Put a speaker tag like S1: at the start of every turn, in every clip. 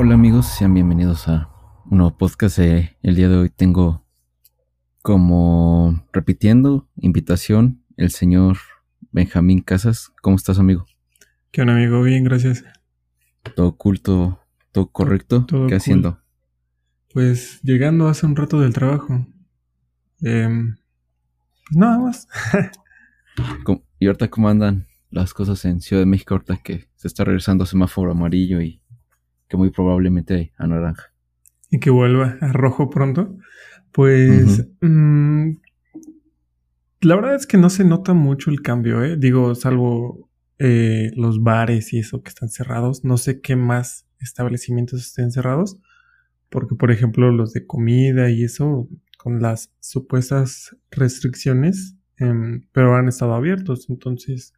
S1: Hola amigos, sean bienvenidos a un nuevo podcast. Eh, el día de hoy tengo como repitiendo invitación el señor Benjamín Casas. ¿Cómo estás amigo?
S2: ¿Qué onda amigo? Bien, gracias.
S1: Todo oculto, todo correcto. ¿Qué haciendo?
S2: Pues llegando hace un rato del trabajo. Pues nada más.
S1: ¿Y ahorita cómo andan las cosas en Ciudad de México ahorita que se está regresando a semáforo amarillo y que muy probablemente a naranja?
S2: Y que vuelva a rojo pronto. Pues mm, la verdad es que no se nota mucho el cambio, ¿eh? Digo, salvo eh, los bares y eso que están cerrados. No sé qué más establecimientos estén cerrados. Porque, por ejemplo, los de comida y eso, con las supuestas restricciones, em, pero han estado abiertos. Entonces,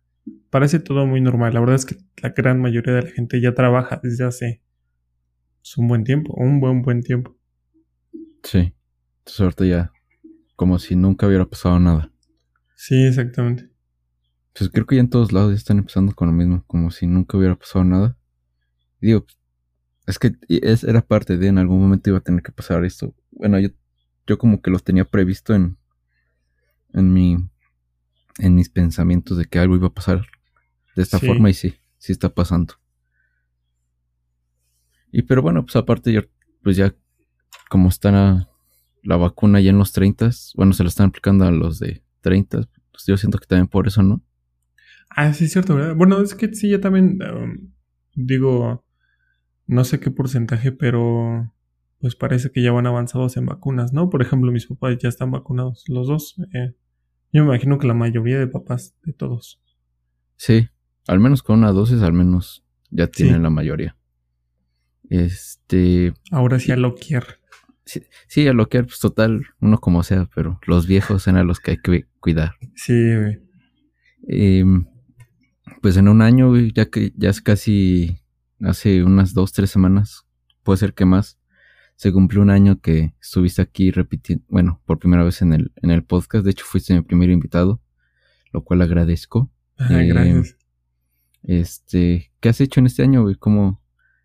S2: parece todo muy normal. La verdad es que la gran mayoría de la gente ya trabaja desde hace un buen tiempo, un buen, buen tiempo.
S1: Sí. Entonces ahorita ya, como si nunca hubiera pasado nada.
S2: Sí, exactamente.
S1: Pues creo que ya en todos lados ya están empezando con lo mismo, como si nunca hubiera pasado nada. digo, es que es, era parte de en algún momento iba a tener que pasar esto. Bueno, yo, yo como que los tenía previsto en, en mi, en mis pensamientos de que algo iba a pasar de esta forma y sí, sí está pasando. Y pero bueno, pues aparte yo, pues ya como está la vacuna ya en los 30, bueno, se la están aplicando a los de 30, pues yo siento que también por eso, ¿no?
S2: Ah, sí, es cierto, ¿verdad? Bueno, es que sí, ya también um, digo, no sé qué porcentaje, pero pues parece que ya van avanzados en vacunas, ¿no? Por ejemplo, mis papás ya están vacunados, los dos. Eh, yo me imagino que la mayoría de papás, de todos.
S1: Sí, al menos con una dosis, al menos ya tienen la mayoría. Este.
S2: Ahora sí a lo quiero.
S1: Sí, a lo que pues total, uno como sea, pero los viejos eran los que hay que cuidar.
S2: Sí, güey.
S1: Em, pues en un año, ya que ya es casi hace unas dos, tres semanas, puede ser que más, se cumplió un año que estuviste aquí repitiendo, bueno, por primera vez en el, en el podcast. De hecho, fuiste mi primer invitado, lo cual agradezco.
S2: Ajá, gracias.
S1: Este, ¿qué has hecho en este año, güey? ¿Cómo,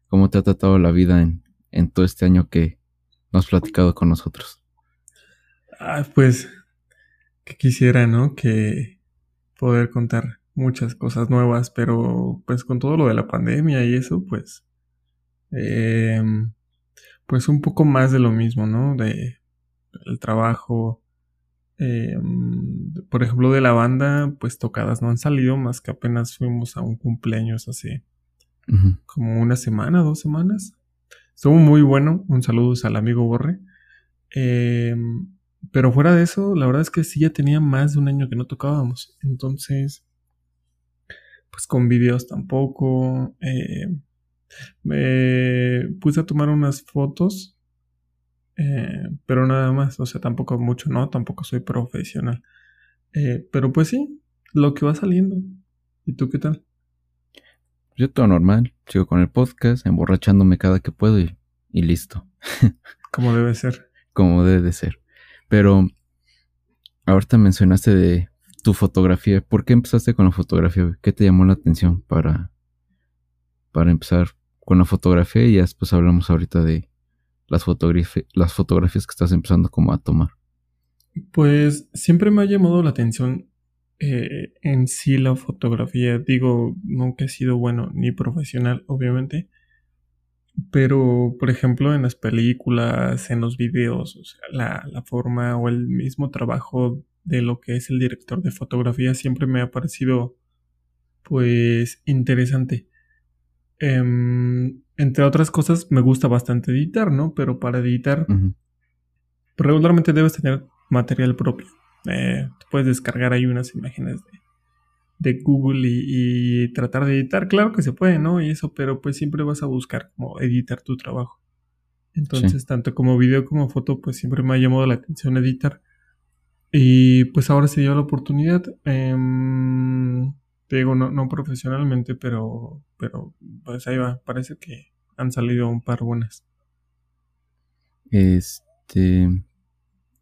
S1: ¿Cómo te ha tratado la vida en, en todo este año que, has platicado con nosotros?
S2: Ah, pues que quisiera, ¿no? Que poder contar muchas cosas nuevas, pero pues con todo lo de la pandemia y eso, pues, em, pues un poco más de lo mismo, ¿no? De el trabajo, em, por ejemplo, de la banda, pues tocadas no han salido, más que apenas fuimos a un cumpleaños hace como una semana, dos semanas. Estuvo muy bueno. Un saludo al amigo Borre. Em, pero fuera de eso, la verdad es que sí ya tenía más de un año que no tocábamos. Entonces, pues con videos tampoco. Em, me puse a tomar unas fotos. Eh, pero nada más. O sea, tampoco mucho, ¿no? Tampoco soy profesional. Eh, pero pues sí, lo que va saliendo. ¿Y tú qué tal?
S1: Yo todo normal, sigo con el podcast, emborrachándome cada que puedo y, listo.
S2: Como debe ser.
S1: Como debe de ser. Pero ahorita mencionaste de tu fotografía. ¿Por qué empezaste con la fotografía? ¿Qué te llamó la atención para, para empezar con la fotografía? Y después hablamos ahorita de las, las fotografías que estás empezando como a tomar.
S2: Pues siempre me ha llamado la atención eh, en sí la fotografía. Digo, nunca he sido bueno ni profesional, obviamente. Pero, por ejemplo, en las películas, en los videos, o sea, la, la forma o el mismo trabajo de lo que es el director de fotografía siempre me ha parecido, pues, interesante. Em, entre otras cosas, me gusta bastante editar, ¿no? Pero para editar, regularmente debes tener material propio. Eh, puedes descargar ahí unas imágenes de, Google y, tratar de editar. Claro que se puede, ¿no? Y eso, pero pues siempre vas a buscar como editar tu trabajo. Entonces, tanto como video como foto, pues siempre me ha llamado la atención editar. Y pues ahora se dio la oportunidad. Em, te digo, no, no profesionalmente, pero, pero pues ahí va. Parece que han salido un par buenas.
S1: Este.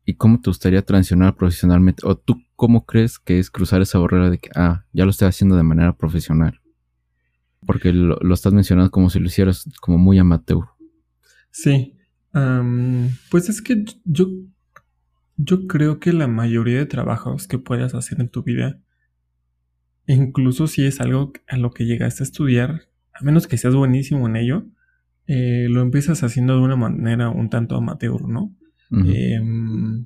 S1: ¿Y cómo te gustaría transicionar profesionalmente? ¿O tú cómo crees que es cruzar esa barrera de que, ah, ya lo estoy haciendo de manera profesional? Porque lo, estás mencionando como si lo hicieras como muy amateur.
S2: Sí. pues es que yo, yo creo que la mayoría de trabajos que puedas hacer en tu vida, incluso si es algo a lo que llegaste a estudiar, a menos que seas buenísimo en ello, eh, lo empiezas haciendo de una manera un tanto amateur, ¿no? Em,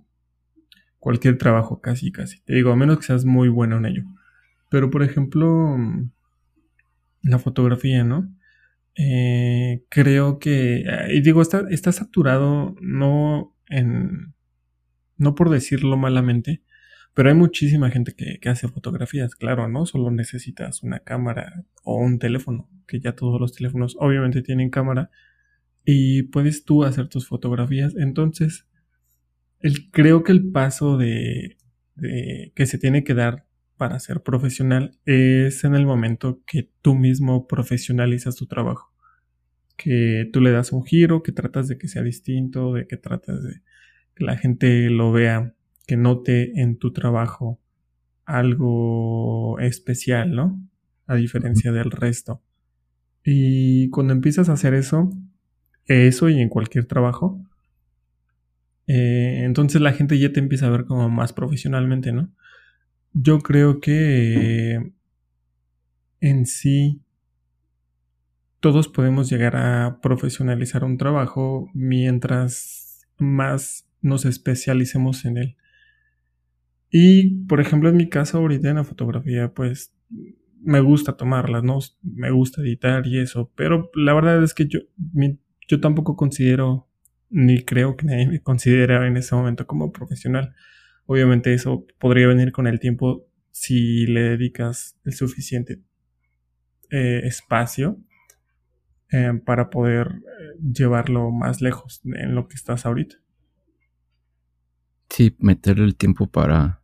S2: cualquier trabajo, casi, casi. Te digo, a menos que seas muy bueno en ello. Pero, por ejemplo, la fotografía, ¿no? Eh, creo que, y digo, está, está saturado, no en, no por decirlo malamente, pero hay muchísima gente que, que, hace fotografías, claro, ¿no? Solo necesitas una cámara o un teléfono, que ya todos los teléfonos obviamente tienen cámara, y puedes tú hacer tus fotografías. Entonces, creo que el paso de, que se tiene que dar para ser profesional es en el momento que tú mismo profesionalizas tu trabajo. Que tú le das un giro, que tratas de que sea distinto, de que tratas de que la gente lo vea, que note en tu trabajo algo especial, ¿no? A diferencia del resto. Y cuando empiezas a hacer eso, eso y en cualquier trabajo, eh, entonces la gente ya te empieza a ver como más profesionalmente, ¿no? Yo creo que en sí todos podemos llegar a profesionalizar un trabajo mientras más nos especialicemos en él. Y, por ejemplo, en mi caso ahorita en la fotografía, pues me gusta tomarlas, ¿no? Me gusta editar y eso, pero la verdad es que yo, yo tampoco considero, ni creo que nadie me considera en ese momento como profesional. Obviamente eso podría venir con el tiempo si le dedicas el suficiente eh, espacio eh, para poder eh, llevarlo más lejos en lo que estás ahorita.
S1: Sí, meterle el tiempo para,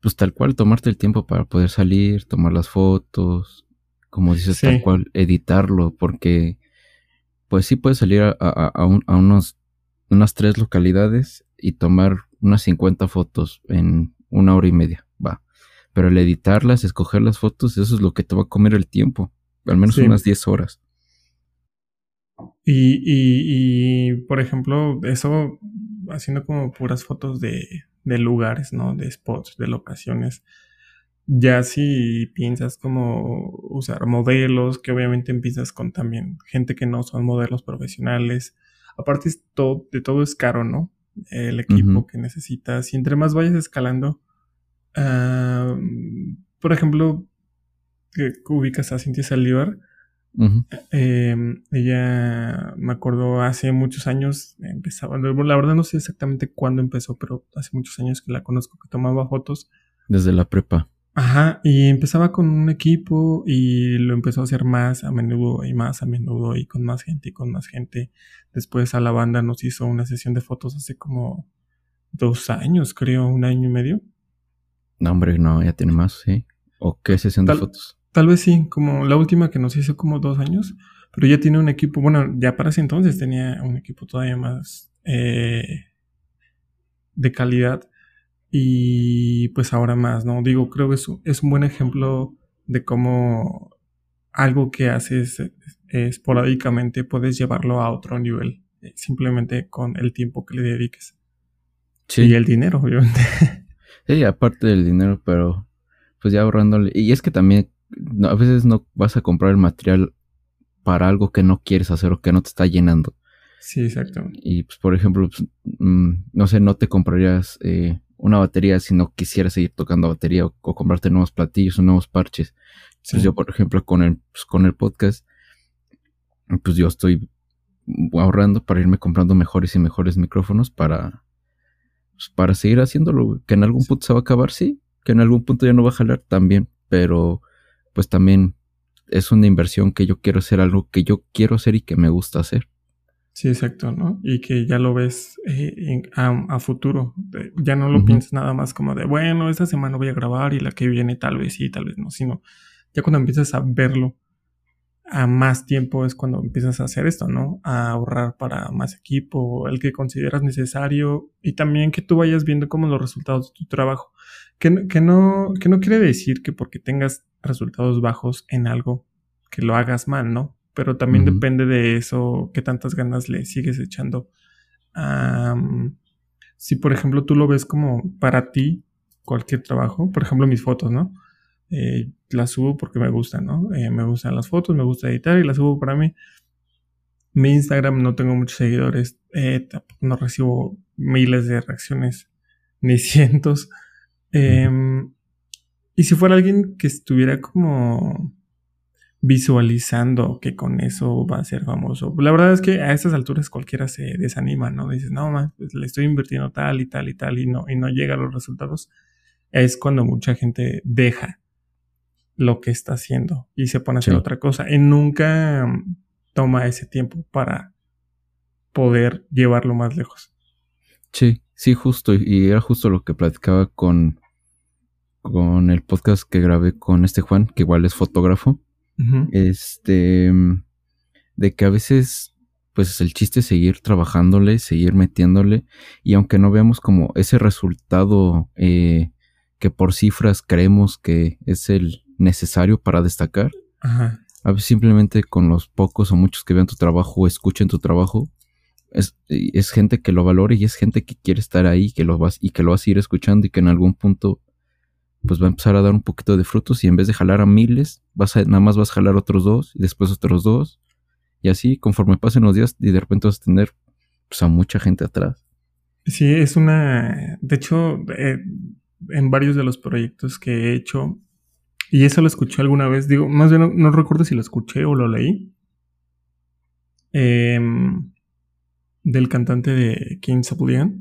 S1: pues tal cual, tomarte el tiempo para poder salir, tomar las fotos, como dices, tal cual, editarlo, porque pues sí puedes salir a, a, unos, unas tres localidades y tomar unas 50 fotos en una hora y media, va. Pero el editarlas, escoger las fotos, eso es lo que te va a comer el tiempo, al menos unas 10 horas.
S2: Y, y, y, por ejemplo, eso haciendo como puras fotos de, de lugares, ¿no? De spots, de locaciones. Ya si piensas como usar modelos, que obviamente empiezas con también gente que no son modelos profesionales. Aparte todo, de todo es caro, ¿no? El equipo que necesitas. Y entre más vayas escalando, por ejemplo, que ubicas a Cintia Saldívar, Em, ella, me acuerdo, hace muchos años empezaba, la verdad no sé exactamente cuándo empezó, pero hace muchos años que la conozco, que tomaba fotos.
S1: Desde la prepa.
S2: Ajá, y empezaba con un equipo y lo empezó a hacer más a menudo y más a menudo y con más gente y con más gente. Después a la banda nos hizo una sesión de fotos hace como dos años, creo, un año y medio.
S1: No, hombre, no, ya tiene más, sí. ¿O qué sesión de fotos?
S2: Tal vez sí, como la última que nos hizo como dos años, pero ya tiene un equipo, bueno, ya para ese entonces tenía un equipo todavía más eh, de calidad y pues ahora más, ¿no? Digo, creo que es, es un buen ejemplo de cómo algo que haces esporádicamente puedes llevarlo a otro nivel, eh, simplemente con el tiempo que le dediques. Sí. Y el dinero, obviamente.
S1: Sí, aparte del dinero, pero pues ya ahorrándole. Y es que también a veces no vas a comprar el material para algo que no quieres hacer o que no te está llenando.
S2: Sí, exacto.
S1: Y pues, por ejemplo, pues, mm, no sé, no te comprarías eh, una batería si no quisieras seguir tocando batería o, comprarte nuevos platillos o nuevos parches. Pues yo, por ejemplo, con el, pues, con el podcast, pues yo estoy ahorrando para irme comprando mejores y mejores micrófonos para, pues, para seguir haciéndolo. Que en algún punto se va a acabar, sí. Que en algún punto ya no va a jalar también. Pero pues también es una inversión que yo quiero hacer, algo que yo quiero hacer y que me gusta hacer.
S2: Sí, exacto, ¿no? Y que ya lo ves eh, a, futuro. Ya no lo piensas nada más como de, bueno, esta semana voy a grabar y la que viene tal vez sí, tal vez no, sino ya cuando empiezas a verlo a más tiempo es cuando empiezas a hacer esto, ¿no? A ahorrar para más equipo, el que consideras necesario y también que tú vayas viendo como los resultados de tu trabajo. Que, no, que no quiere decir que porque tengas resultados bajos en algo, que lo hagas mal, ¿no? Pero también depende de eso, qué tantas ganas le sigues echando. Am, si, por ejemplo, tú lo ves como para ti, cualquier trabajo, por ejemplo, mis fotos, ¿no? Eh, las subo porque me gustan, ¿no? Eh, me gustan las fotos, me gusta editar y las subo para mí. Mi Instagram no tengo muchos seguidores, eh, no recibo miles de reacciones, ni cientos. Em, y si fuera alguien que estuviera como visualizando que con eso va a ser famoso. La verdad es que a estas alturas cualquiera se desanima, ¿no? Dices, no, man, pues le estoy invirtiendo tal y tal y tal y no, y no llega a los resultados. Es cuando mucha gente deja lo que está haciendo y se pone a hacer
S1: Sí.
S2: otra cosa y nunca mm, toma ese tiempo para poder llevarlo más lejos.
S1: Sí, sí, justo. Y era justo lo que platicaba con, con el podcast que grabé con este Juan, que igual es fotógrafo. Este, de que a veces, pues el chiste es seguir trabajándole, seguir metiéndole. Y aunque no veamos como ese resultado eh, que por cifras creemos que es el necesario para destacar,
S2: Ajá.
S1: a veces simplemente con los pocos o muchos que vean tu trabajo o escuchen tu trabajo, es, es gente que lo valora y es gente que quiere estar ahí que lo vas, y que lo vas a ir escuchando y que en algún punto pues va a empezar a dar un poquito de frutos y en vez de jalar a miles, vas a, nada más vas a jalar otros dos y después otros dos y así conforme pasen los días y de repente vas a tener pues, a mucha gente atrás.
S2: Sí, es una. De hecho, eh, en varios de los proyectos que he hecho, y eso lo escuché alguna vez, digo, más bien no, no recuerdo si lo escuché o lo leí, em, del cantante de Kings of Leon.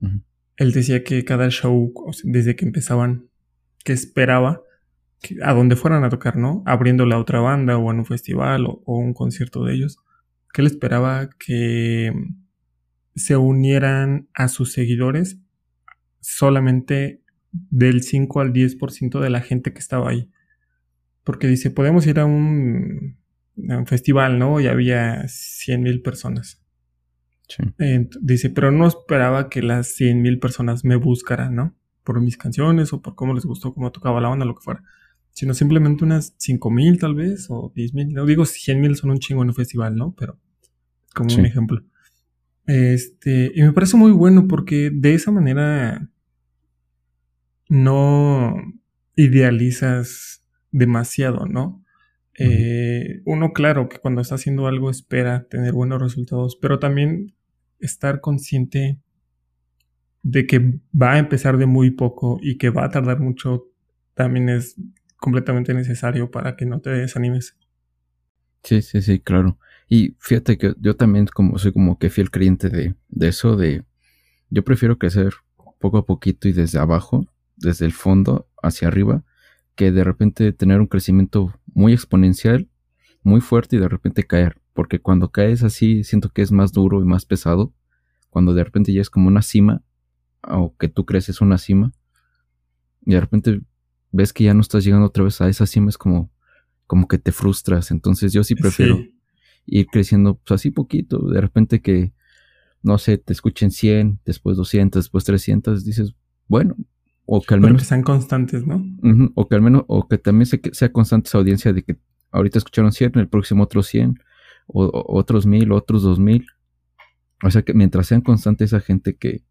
S1: Ujú.
S2: Él decía que cada show, desde que empezaban, que esperaba que a donde fueran a tocar, ¿no? Abriéndole a otra banda o en un festival o, o un concierto de ellos, que él esperaba que se unieran a sus seguidores solamente del 5 al 10% de la gente que estaba ahí. Porque dice, podemos ir a un, a un festival, ¿no? Y había 100 mil personas.
S1: Sí.
S2: Dice, pero no esperaba que las 100 mil personas me buscaran, ¿no? Por mis canciones o por cómo les gustó, cómo tocaba la banda, lo que fuera. Sino simplemente unas 5 mil tal vez o 10 mil. No digo 100 mil son un chingo en un festival, ¿no? Pero como
S1: Sí.
S2: un ejemplo. Este, y me parece muy bueno porque de esa manera no idealizas demasiado, ¿no? Eh, uno, claro, que cuando está haciendo algo espera tener buenos resultados, pero también estar consciente de que va a empezar de muy poco y que va a tardar mucho también es completamente necesario para que no te desanimes.
S1: Sí, sí, sí, claro. Y fíjate que yo también como soy como que fiel creyente de, de eso, de yo prefiero crecer poco a poquito y desde abajo, desde el fondo hacia arriba, que de repente tener un crecimiento muy exponencial, muy fuerte y de repente caer. Porque cuando caes así, siento que es más duro y más pesado. Cuando de repente ya es como una cima, o que tú crees es una cima, y de repente ves que ya no estás llegando otra vez a esa cima, es como, como que te frustras. Entonces yo sí prefiero
S2: Sí,
S1: ir creciendo pues así poquito. De repente que, no sé, te escuchen 100, después 200, después 300, dices, bueno, o que al
S2: pero que
S1: menos,
S2: sean constantes, ¿no?
S1: o que al menos, o que también se- sea constante esa audiencia de que ahorita escucharon 100, el próximo otros 100, o, o otros 1000, otros 2000. O sea que mientras sean constantes esa gente que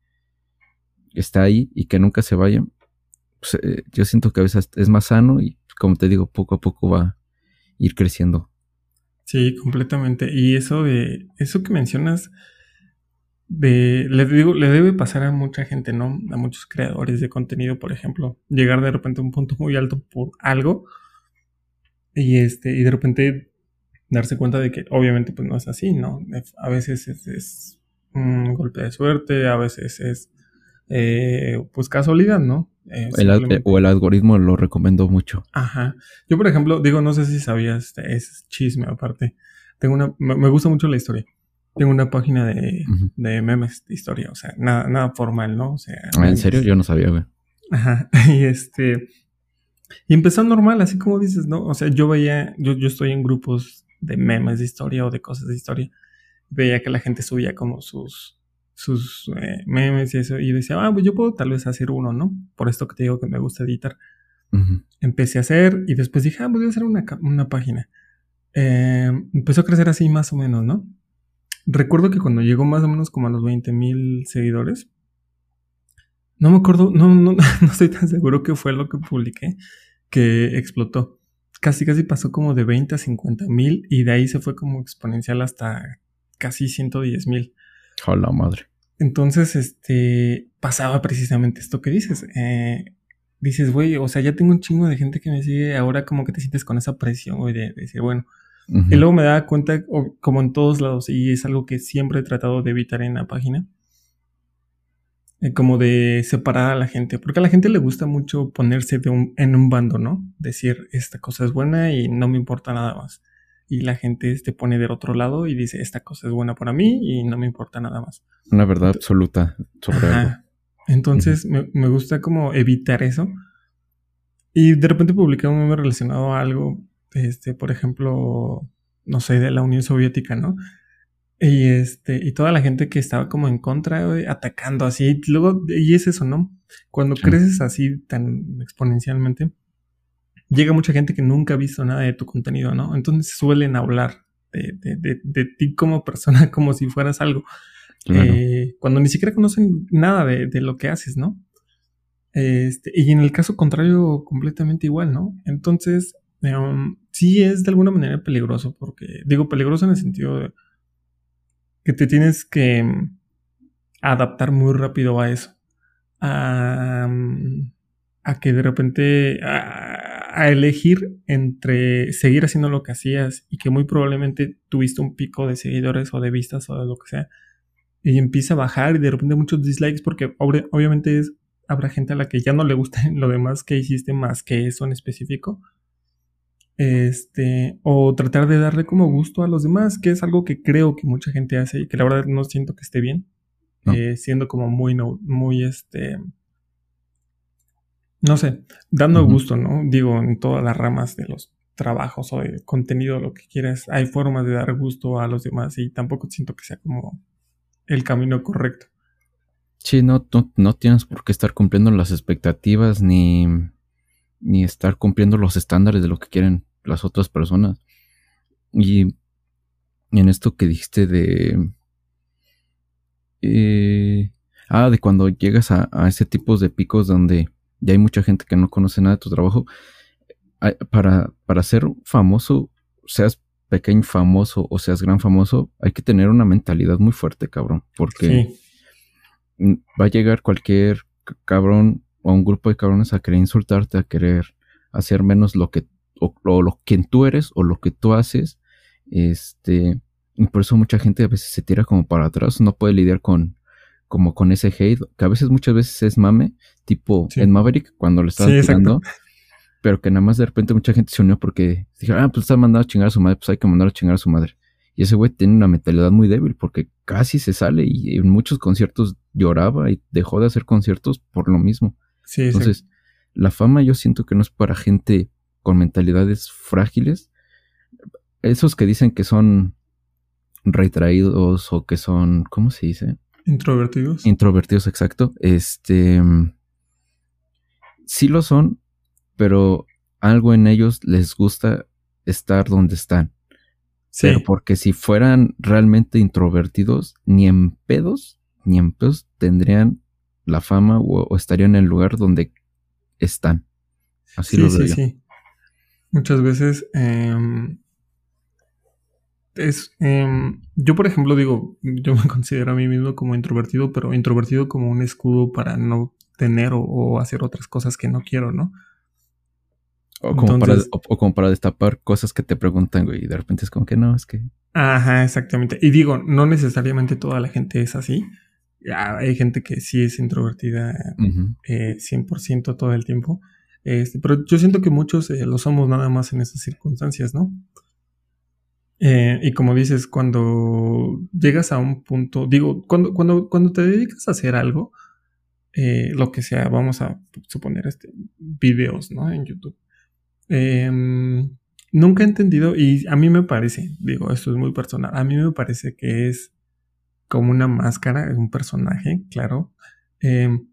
S1: está ahí y que nunca se vayan, pues, eh, yo siento que a veces es más sano y como te digo, poco a poco va a ir creciendo.
S2: Sí, completamente. Y eso de, eso que mencionas, de, le digo, le debe pasar a mucha gente, ¿no? A muchos creadores de contenido, por ejemplo, llegar de repente a un punto muy alto por algo y este, y de repente darse cuenta de que obviamente pues no es así, ¿no? A veces es, es un golpe de suerte, a veces es eh, pues casualidad, ¿no? Eh,
S1: El o el algoritmo lo recomendó mucho.
S2: Ajá. Yo, por ejemplo, digo, no sé si sabías, es chisme aparte. Tengo una, me, me gusta mucho la historia. Tengo una página de, de memes de historia, o sea, nada, nada formal, ¿no? O sea,
S1: Ah, ¿En
S2: memes.
S1: serio? Yo no sabía, güey.
S2: Ajá. Y este. Y empezó normal, así como dices, ¿no? O sea, yo veía, yo, yo estoy en grupos de memes de historia o de cosas de historia. Veía que la gente subía como sus, sus eh, memes y eso. Y decía, ah, pues yo puedo tal vez hacer uno, ¿no? Por esto que te digo que me gusta editar empecé a hacer y después dije, ah, pues voy a hacer una, una página. eh, empezó a crecer así más o menos, ¿no? Recuerdo que cuando llegó más o menos como a los 20 mil seguidores, no me acuerdo, no, no, no estoy tan seguro qué fue lo que publiqué, que explotó. Casi, casi pasó como de 20 a 50 mil y de ahí se fue como exponencial hasta casi 110 mil.
S1: la madre.
S2: Entonces, este, pasaba precisamente esto que dices. Eh, dices, güey, o sea, ya tengo un chingo de gente que me sigue, ahora como que te sientes con esa presión, güey, de, decir, bueno. Y luego me daba cuenta, como en todos lados, y es algo que siempre he tratado de evitar en la página, eh, como de separar a la gente, porque a la gente le gusta mucho ponerse de un, en un bando, ¿no? Decir, esta cosa es buena y no me importa nada más. Y la gente te pone del otro lado y dice, esta cosa es buena para mí y no me importa nada más.
S1: Una verdad absoluta sobre algo.
S2: Entonces me, gusta como evitar eso. Y de repente publiqué un meme relacionado a algo, este, por ejemplo, no sé, de la Unión Soviética, ¿no? Y este, y toda la gente que estaba como en contra, atacando así. Luego, y es eso, ¿no? Cuando creces así tan exponencialmente, llega mucha gente que nunca ha visto nada de tu contenido, ¿no? Entonces suelen hablar de, de, de ti como persona como si fueras algo. Eh, cuando ni siquiera conocen nada de, lo que haces, ¿no? Este, y en el caso contrario, completamente igual, ¿no? Entonces, em, sí es de alguna manera peligroso, porque digo peligroso en el sentido de que te tienes que em, adaptar muy rápido a eso. A, a que de repente a, elegir entre seguir haciendo lo que hacías y que muy probablemente tuviste un pico de seguidores o de vistas o de lo que sea y empieza a bajar y de repente muchos dislikes porque obviamente es, habrá gente a la que ya no le gusta lo demás que hiciste más que eso en específico. Este, o tratar de darle como gusto a los demás, que es algo que creo que mucha gente hace y que la verdad no siento que esté bien, eh, siendo como muy, no, muy, este, no sé, dando gusto, ¿no? Digo, en todas las ramas de los trabajos o de contenido, lo que quieras, hay formas de dar gusto a los demás y tampoco siento que sea como el camino correcto.
S1: Sí, no, no, tienes por qué estar cumpliendo las expectativas ni, ni estar cumpliendo los estándares de lo que quieren las otras personas. Y, en esto que dijiste de... Eh, ah, de cuando llegas a, a, ese tipo de picos donde ya hay mucha gente que no conoce nada de tu trabajo, para, para ser famoso, seas pequeño famoso o seas gran famoso, hay que tener una mentalidad muy fuerte, cabrón. Porque va a llegar cualquier cabrón o un grupo de cabrones a querer insultarte, a querer hacer menos lo que, o, lo quien tú eres o lo que tú haces. Este, y por eso mucha gente a veces se tira como para atrás, no puede lidiar con, como con ese hate, que a veces muchas veces es mame, tipo en Maverick, cuando le estaba tirando pero que nada más de repente mucha gente se unió porque dijeron, ah, pues está mandando a chingar a su madre, pues hay que mandar a chingar a su madre. Y ese güey tiene una mentalidad muy débil porque casi se sale y en muchos conciertos lloraba y dejó de hacer conciertos por lo mismo. Sí, Entonces, la fama yo siento que no es para gente con mentalidades frágiles. Esos que dicen que son retraídos o que son, ¿cómo se dice?
S2: Introvertidos.
S1: Introvertidos, exacto. Este, sí lo son, pero algo en ellos les gusta estar donde están. Sí. Pero porque si fueran realmente introvertidos, ni en pedos, ni en pedos tendrían la fama o, estarían en el lugar donde están. Así lo veo. Sí, sí.
S2: Muchas veces em, es. Em, yo, por ejemplo, digo, yo me considero a mí mismo como introvertido, pero introvertido como un escudo para no tener o hacer otras cosas que no quiero, ¿no?
S1: O como, para, o, como para destapar cosas que te preguntan, güey, y de repente es como que no, es que...
S2: Ajá, exactamente. Y digo, no necesariamente toda la gente es así. hay gente que sí es introvertida 100% eh, todo el tiempo. Este, pero yo siento que muchos eh, lo somos nada más en esas circunstancias, ¿no? Eh, y como dices, cuando llegas a un punto, digo, cuando, cuando, cuando te dedicas a hacer algo, lo que sea, vamos a suponer este, videos, ¿no? En YouTube. Em, nunca he entendido, y a mí me parece, digo, esto es muy personal, a mí me parece que es como una máscara, es un personaje, claro. Em,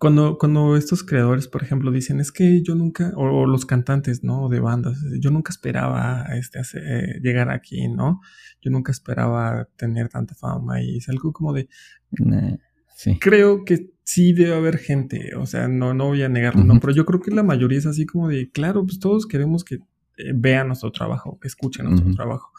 S2: cuando, cuando estos creadores, por ejemplo, dicen, es que yo nunca, o, los cantantes, ¿no? De bandas, yo nunca esperaba este, eh, llegar aquí, ¿no? Yo nunca esperaba tener tanta fama y es algo como de... sí. Creo que sí debe haber gente, o sea, no, no voy a negarlo, no, pero yo creo que la mayoría es así como de, claro, pues todos queremos que eh, vean nuestro trabajo, que escuchen nuestro trabajo.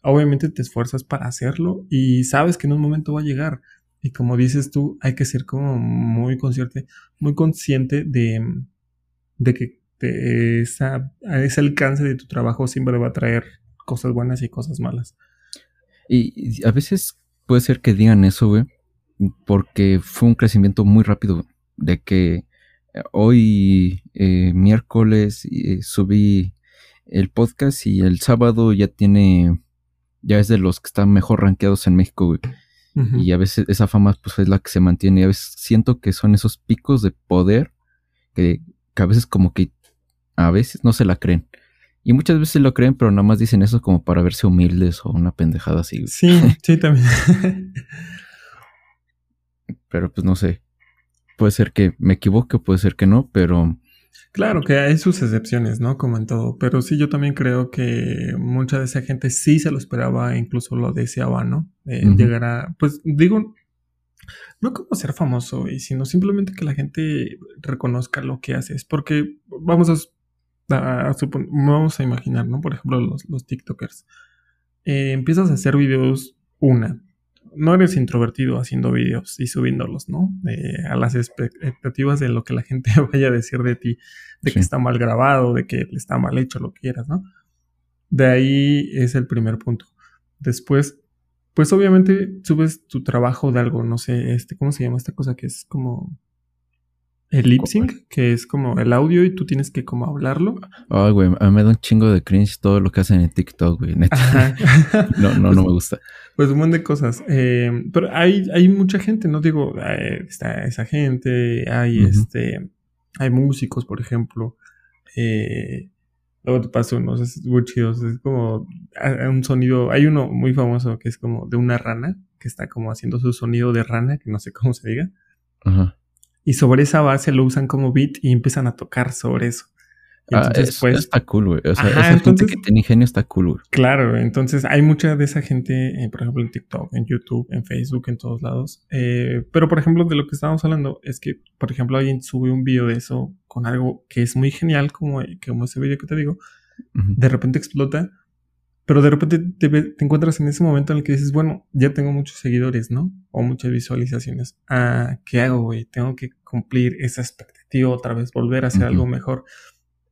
S2: Obviamente te esfuerzas para hacerlo y sabes que en un momento va a llegar y como dices tú, hay que ser como muy consciente, muy consciente de, de que esa, ese alcance de tu trabajo siempre va a traer cosas buenas y cosas malas.
S1: Y, a veces puede ser que digan eso, güey, porque fue un crecimiento muy rápido. De que eh, hoy, eh, miércoles, eh, subí el podcast y el sábado ya tiene, ya es de los que están mejor rankeados en México, güey. Y a veces esa fama pues es la que se mantiene. Y a veces siento que son esos picos de poder que, a veces como que a veces no se la creen. Y muchas veces lo creen, pero nada más dicen eso como para verse humildes o una pendejada así.
S2: Sí, sí, también.
S1: pero pues no sé. Puede ser que me equivoque, puede ser que no, pero
S2: Claro que hay sus excepciones, ¿no? Como en todo. Pero sí, yo también creo que mucha de esa gente sí se lo esperaba, incluso lo deseaba, ¿no? Llegar a, pues digo, no como ser famoso, sino simplemente que la gente reconozca lo que haces. Porque vamos a, vamos a imaginar, ¿no? Por ejemplo, los, los TikTokers. Eh, empiezas a hacer videos una, no eres introvertido haciendo vídeos y subiéndolos, ¿no? a las expectativas de lo que la gente vaya a decir de ti, de que está mal grabado, de que está mal hecho, lo que quieras, ¿no? De ahí es el primer punto. Después, pues obviamente subes tu trabajo de algo, no sé, este, ¿cómo se llama esta cosa que es como el lip sync, que es como el audio y tú tienes que como hablarlo.
S1: Ay, güey, a mí me da un chingo de cringe todo lo que hacen en TikTok, güey. Neta. no, no, no me gusta.
S2: Pues un montón de cosas. Eh, pero hay, hay mucha gente, no digo, eh, está esa gente, hay este, hay músicos, por ejemplo. Eh, luego te paso unos es muy chidos. Es como un sonido. Hay uno muy famoso que es como de una rana, que está como haciendo su sonido de rana, que no sé cómo se diga. Ajá y sobre esa base lo usan como beat y empiezan a tocar sobre eso.
S1: Ah, entonces, pues, está cool, güey. O sea, esa gente que tiene ingenio está cool, güey.
S2: Claro, entonces hay mucha de esa gente, eh, por ejemplo, en TikTok, en YouTube, en Facebook, en todos lados. Eh, pero, por ejemplo, de lo que estábamos hablando es que, por ejemplo, alguien sube un video de eso con algo que es muy genial, como, como ese video que te digo, de repente explota pero de repente te, encuentras en ese momento en el que dices, bueno, ya tengo muchos seguidores, ¿no? O muchas visualizaciones. Ah, ¿qué hago, güey? Tengo que cumplir esa expectativa otra vez, volver a hacer algo mejor.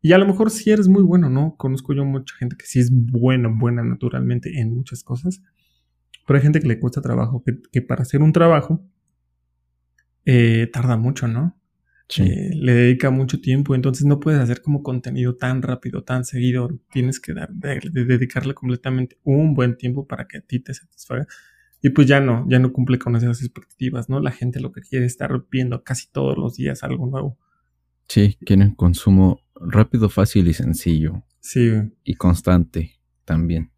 S2: Y a lo mejor si eres muy bueno, ¿no? Conozco yo mucha gente que sí es bueno, buena naturalmente en muchas cosas. Pero hay gente que le cuesta trabajo, que, para hacer un trabajo eh, tarda mucho, ¿no? Eh, le dedica mucho tiempo, entonces no puedes hacer como contenido tan rápido, tan seguido. Tienes que dar, dedicarle completamente un buen tiempo para que a ti te satisfaga. Y pues ya no, ya no cumple con esas expectativas, ¿no? La gente lo que quiere es estar viendo casi todos los días algo nuevo.
S1: Sí, quieren consumo rápido, fácil y sencillo.
S2: Sí.
S1: Y constante también.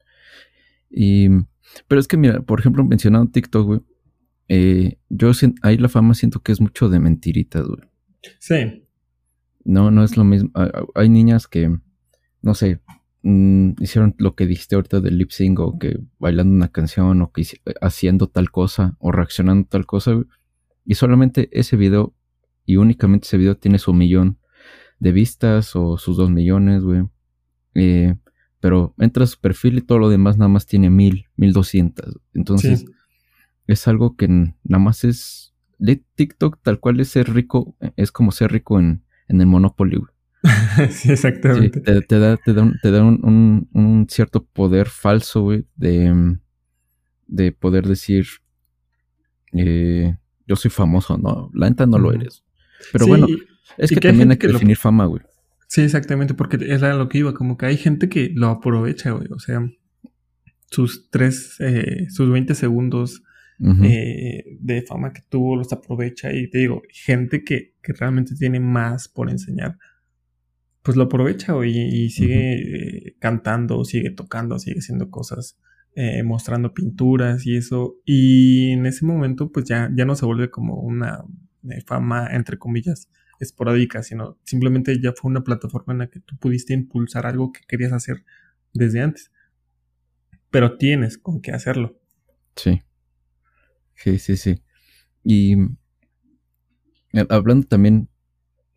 S1: Y, pero es que mira, por ejemplo, mencionando TikTok, güey, eh, yo ahí la fama siento que es mucho de mentiritas, güey.
S2: Sí.
S1: No, no es lo mismo. Hay niñas que, no sé, mm, hicieron lo que dijiste ahorita del lip sync o que bailando una canción o que haciendo tal cosa o reaccionando tal cosa. Y solamente ese video y únicamente ese video tiene su millón de vistas o sus dos millones, güey. Eh, pero entra a su perfil y todo lo demás nada más tiene mil, mil doscientas. Entonces, es algo que nada más es de TikTok tal cual es ser rico, es como ser rico en, el Monopoly.
S2: sí, exactamente.
S1: te, da, te da, un, cierto poder falso, güey, de, de poder decir, eh, yo soy famoso, ¿no? La neta no lo eres. Pero bueno, es que, también hay que, definir fama, güey.
S2: Sí, exactamente, porque era lo que iba, como que hay gente que lo aprovecha, güey, o sea, sus tres, eh, sus 20 segundos eh, de fama que tuvo, los aprovecha y te digo, gente que, realmente tiene más por enseñar, pues lo aprovecha y, sigue eh, cantando, sigue tocando, sigue haciendo cosas, eh, mostrando pinturas y eso. Y en ese momento pues ya, ya no se vuelve como una fama, entre comillas, esporádica, sino simplemente ya fue una plataforma en la que tú pudiste impulsar algo que querías hacer desde antes. Pero tienes con qué hacerlo.
S1: Sí. Sí, sí, sí. Y eh, hablando también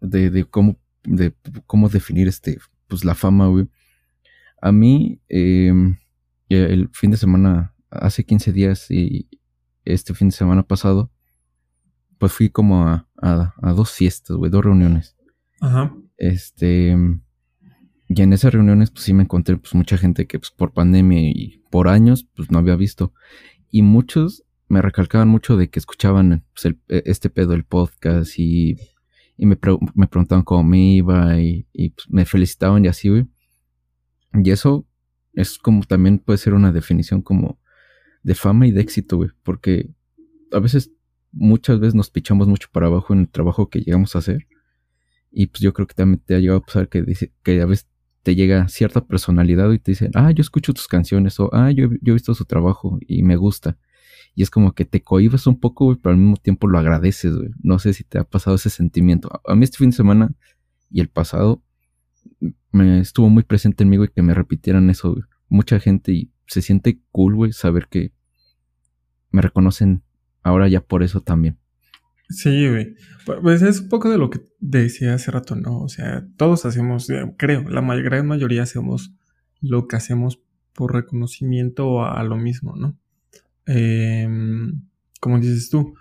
S1: de, cómo, de cómo definir este, pues la fama, güey. A mí, em, el fin de semana, hace 15 días y este fin de semana pasado, pues fui como a, a, dos fiestas, güey, dos reuniones. Ajá. Este, y en esas reuniones, pues sí me encontré, pues mucha gente que, pues por pandemia y por años, pues no había visto. Y muchos me recalcaban mucho de que escuchaban pues, e, este pedo del podcast y, y me, me, preguntaban cómo me iba y, y pues, me felicitaban y así, güey. Y eso es como también puede ser una definición como de fama y de éxito, güey, porque a veces, muchas veces nos pichamos mucho para abajo en el trabajo que llegamos a hacer. Y pues yo creo que también te ha llegado a pasar que, dice, que a veces te llega cierta personalidad y te dicen, ah, yo escucho tus canciones o, ah, yo, yo he visto su trabajo y me gusta. Y es como que te cohibes un poco, güey, pero al mismo tiempo lo agradeces, güey. No sé si te ha pasado ese sentimiento. A mí este fin de semana y el pasado me estuvo muy presente en mí, güey, que me repitieran eso. Mucha gente y se siente cool, güey, saber que me reconocen ahora ya por eso también.
S2: Sí, güey. Pues es un poco de lo que decía hace rato, ¿no? O sea, todos hacemos, eh, creo, la gran mayoría hacemos lo que hacemos por reconocimiento a, lo mismo, ¿no? Em, como dices tú,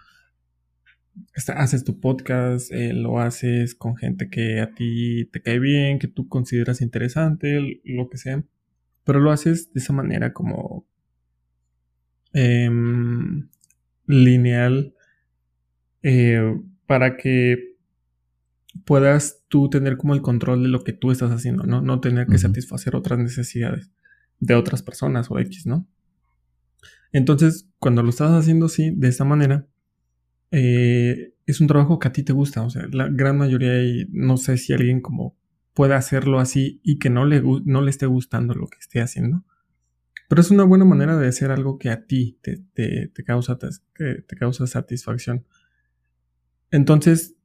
S2: haces tu podcast, eh, lo haces con gente que a ti te cae bien, que tú consideras interesante, lo que sea, pero lo haces de esa manera como em, lineal eh, para que puedas tú tener como el control de lo que tú estás haciendo, ¿no? No tener que satisfacer otras necesidades de otras personas o X, ¿no? Entonces, cuando lo estás haciendo así, de esta manera, eh, es un trabajo que a ti te gusta. O sea, la gran mayoría, no sé si alguien como puede hacerlo así y que no le, no le esté gustando lo que esté haciendo. Pero es una buena manera de hacer algo que a ti te, te, causa, te, te causa satisfacción. Entonces,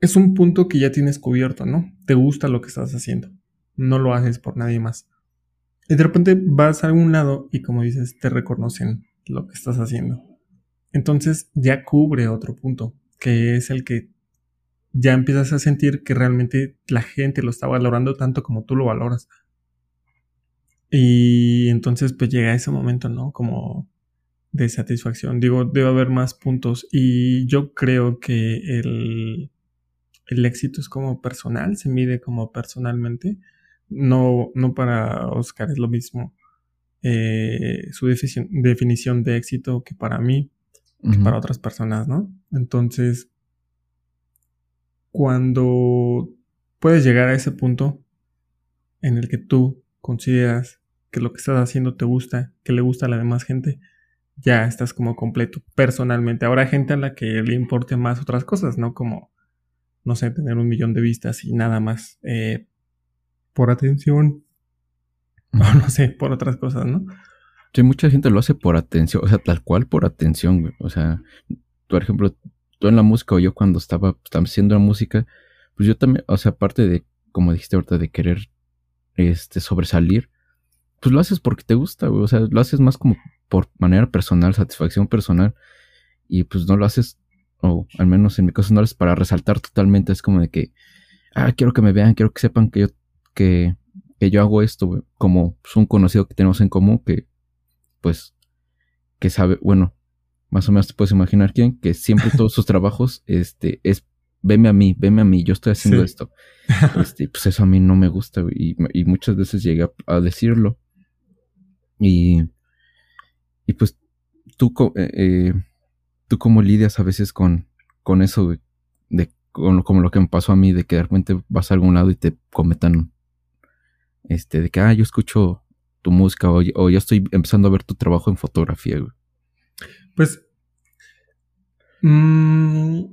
S2: es un punto que ya tienes cubierto, ¿no? Te gusta lo que estás haciendo. No lo haces por nadie más. Y de repente vas a algún lado y como dices, te reconocen lo que estás haciendo. Entonces ya cubre otro punto, que es el que ya empiezas a sentir que realmente la gente lo está valorando tanto como tú lo valoras. Y entonces pues llega ese momento, ¿no? Como de satisfacción. Digo, debe haber más puntos y yo creo que el, el éxito es como personal, se mide como personalmente. No, no para Oscar es lo mismo eh, su definición de éxito que para mí para otras personas, ¿no? Entonces, cuando puedes llegar a ese punto en el que tú consideras que lo que estás haciendo te gusta, que le gusta a la demás gente, ya estás como completo personalmente. Ahora hay gente a la que le importe más otras cosas, ¿no? Como, no sé, tener un millón de vistas y nada más eh, por atención o no sé, por otras cosas, ¿no?
S1: Sí, mucha gente lo hace por atención, o sea, tal cual por atención, güey. O sea, por ejemplo, tú en la música o yo cuando estaba, haciendo la música, pues yo también, o sea, aparte de, como dijiste ahorita, de querer este, sobresalir, pues lo haces porque te gusta, güey. O sea, lo haces más como por manera personal, satisfacción personal. Y pues no lo haces, o al menos en mi caso no lo haces para resaltar totalmente. Es como de que, ah, quiero que me vean, quiero que sepan que yo, que, que yo hago esto. Como pues, un conocido que tenemos en común que pues, que sabe, bueno, más o menos te puedes imaginar quién, que siempre todos sus trabajos, este, es, veme a mí, veme a mí, yo estoy haciendo esto. Este, pues eso a mí no me gusta, y, y muchas veces llegué a, decirlo. Y, y pues, tú, eh, eh, tú como lidias a veces con, con eso, de, con, como lo que me pasó a mí, de que de repente vas a algún lado y te comentan, este, de que, ah, yo escucho tu música o, ya estoy empezando a ver tu trabajo en fotografía, güey?
S2: Pues... Mm,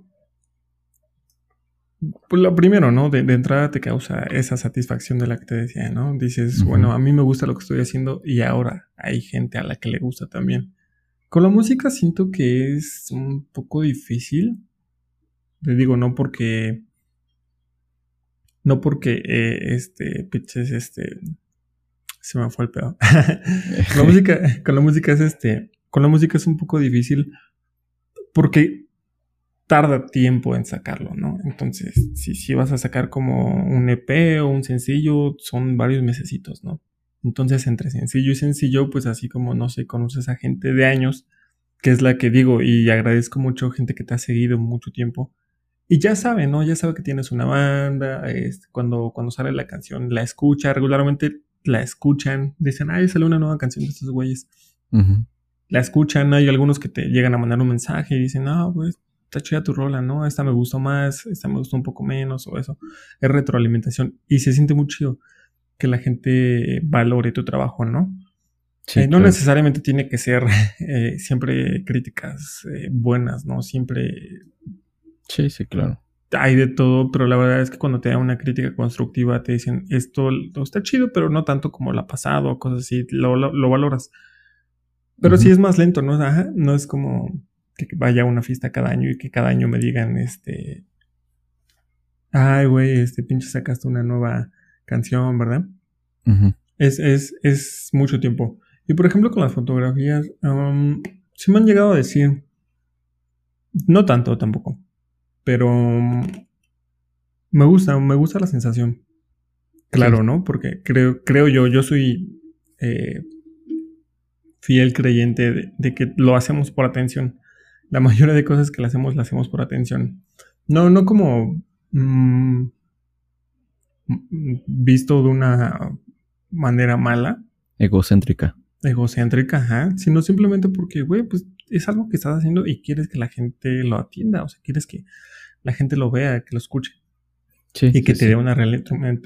S2: pues lo primero, ¿no? De, entrada te causa esa satisfacción de la que te decía, ¿no? Dices, bueno, a mí me gusta lo que estoy haciendo y ahora hay gente a la que le gusta también. Con la música siento que es un poco difícil Te digo, no porque. No porque eh, este, pitches, este. Se me fue el pedo. la música, con la música es este. Con la música es un poco difícil. Porque tarda tiempo en sacarlo, ¿no? Entonces, si, si vas a sacar como un EP o un sencillo, son varios mesecitos, ¿no? Entonces, entre sencillo y sencillo, pues así como, no sé, conoces a gente de años, que es la que digo, y agradezco mucho gente que te ha seguido mucho tiempo, y ya sabe, ¿no? Ya sabe que tienes una banda, este, cuando, cuando sale la canción, la escucha, regularmente la escuchan, dicen, ay, sale una nueva canción de estos güeyes. La escuchan, hay algunos que te llegan a mandar un mensaje y dicen, ah, pues, está chida tu rola, ¿no? Esta me gustó más, esta me gustó un poco menos, o eso. Es retroalimentación, y se siente muy chido que la gente valore tu trabajo, ¿no? Sí, eh, no necesariamente tiene que ser eh, siempre críticas eh, buenas, ¿no? Siempre...
S1: Sí, sí, claro.
S2: Hay de todo, pero la verdad es que cuando te da una crítica constructiva te dicen esto está chido, pero no tanto como la pasado, cosas así, lo, lo, valoras. Pero sí es más lento, ¿no? Ajá, no es como que vaya a una fiesta cada año y que cada año me digan, este, ay, güey, este pinche sacaste una nueva canción, ¿verdad? es, es, es, mucho tiempo. Y por ejemplo, con las fotografías, um, sí me han llegado a decir, no tanto tampoco, pero me gusta, me gusta la sensación. Claro, ¿no? Porque creo, creo yo, yo soy eh, fiel creyente de, que lo hacemos por atención. La mayoría de cosas que le hacemos, las hacemos por atención. No, no como mm, visto de una manera mala.
S1: Egocéntrica.
S2: Egocéntrica, ajá. Sino simplemente porque, güey, pues es algo que estás haciendo y quieres que la gente lo atienda. O sea, quieres que la gente lo vea, que lo escuche. Sí, y que te dé una,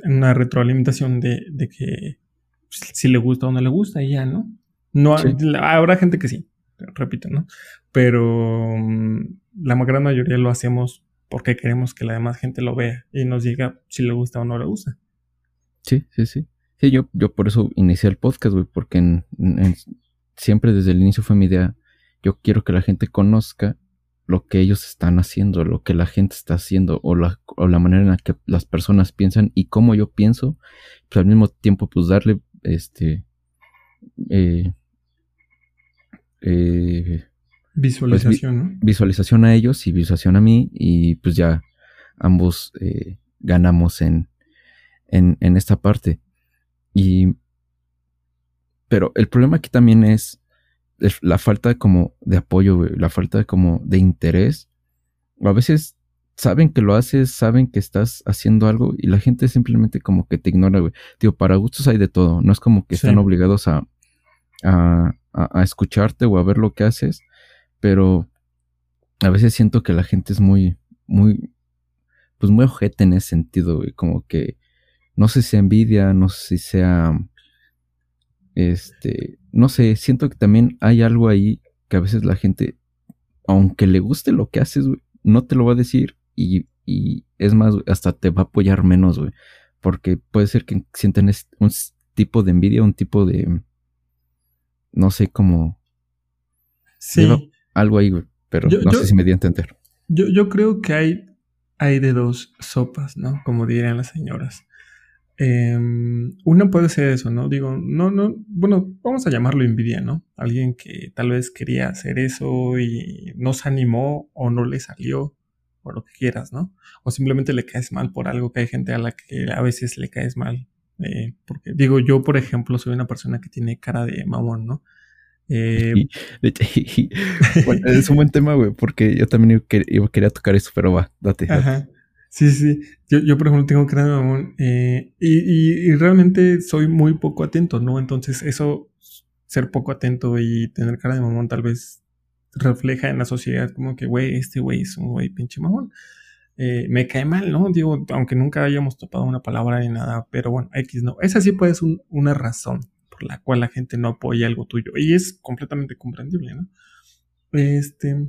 S2: una retroalimentación de, de que pues, si le gusta o no le gusta y ya, ¿no? No habrá gente que sí, repito, ¿no? Pero mm, la gran mayoría lo hacemos porque queremos que la demás gente lo vea y nos diga si le gusta o no le gusta.
S1: Sí, sí, sí. Sí, yo, yo por eso inicié el podcast, güey, porque siempre desde el inicio fue mi idea. Yo quiero que la gente conozca lo que ellos están haciendo, lo que la gente está haciendo, o la, o la manera en la que las personas piensan y cómo yo pienso, pues al mismo tiempo, pues darle este eh, eh,
S2: Visualización, ¿no?
S1: Visualización a ellos y visualización a mí y pues ya ambos eh, ganamos en, en, en, esta parte. Y... Pero el problema aquí también es la falta de como de apoyo, la falta de como de interés. A veces saben que lo haces, saben que estás haciendo algo y la gente simplemente como que te ignora, güey. Para gustos hay de todo, no es como que están obligados a, a, a, escucharte o a ver lo que haces, pero a veces siento que la gente es muy, muy, pues muy ojete en ese sentido, güey, como que no sé si sea envidia, no sé si sea, este, no sé, siento que también hay algo ahí que a veces la gente, aunque le guste lo que haces, güey, no te lo va a decir y, y es más, hasta te va a apoyar menos, güey, porque puede ser que sientan un tipo de envidia, un tipo de, no sé, como...
S2: Sí
S1: algo ahí, pero no sé si me di a entender.
S2: Yo, yo creo que hay, hay de dos sopas, ¿no? Como dirían las señoras. Em, una puede ser eso, ¿no? Digo, no, no, bueno, vamos a llamarlo envidia, ¿no? Alguien que tal vez quería hacer eso y no se animó o no le salió, o lo que quieras, ¿no? O simplemente le caes mal por algo que hay gente a la que a veces le caes mal. Eh, porque digo, yo, por ejemplo, soy una persona que tiene cara de mamón, ¿no?
S1: Eh, es un buen tema, güey, porque yo también quería tocar eso, pero va, date.
S2: Ajá. Sí, sí. Yo, yo, por ejemplo, tengo de mamón eh, y, y, realmente soy muy poco atento, ¿no? Entonces, eso, ser poco atento y tener cara de mamón, tal vez refleja en la sociedad como que, güey, este güey es un güey pinche mamón. Eh, me cae mal, ¿no? Digo, aunque nunca hayamos topado una palabra ni nada, pero bueno, X no. Esa sí puede ser una razón por la cual la gente no apoya algo tuyo. Y es completamente comprendible, ¿no? Este.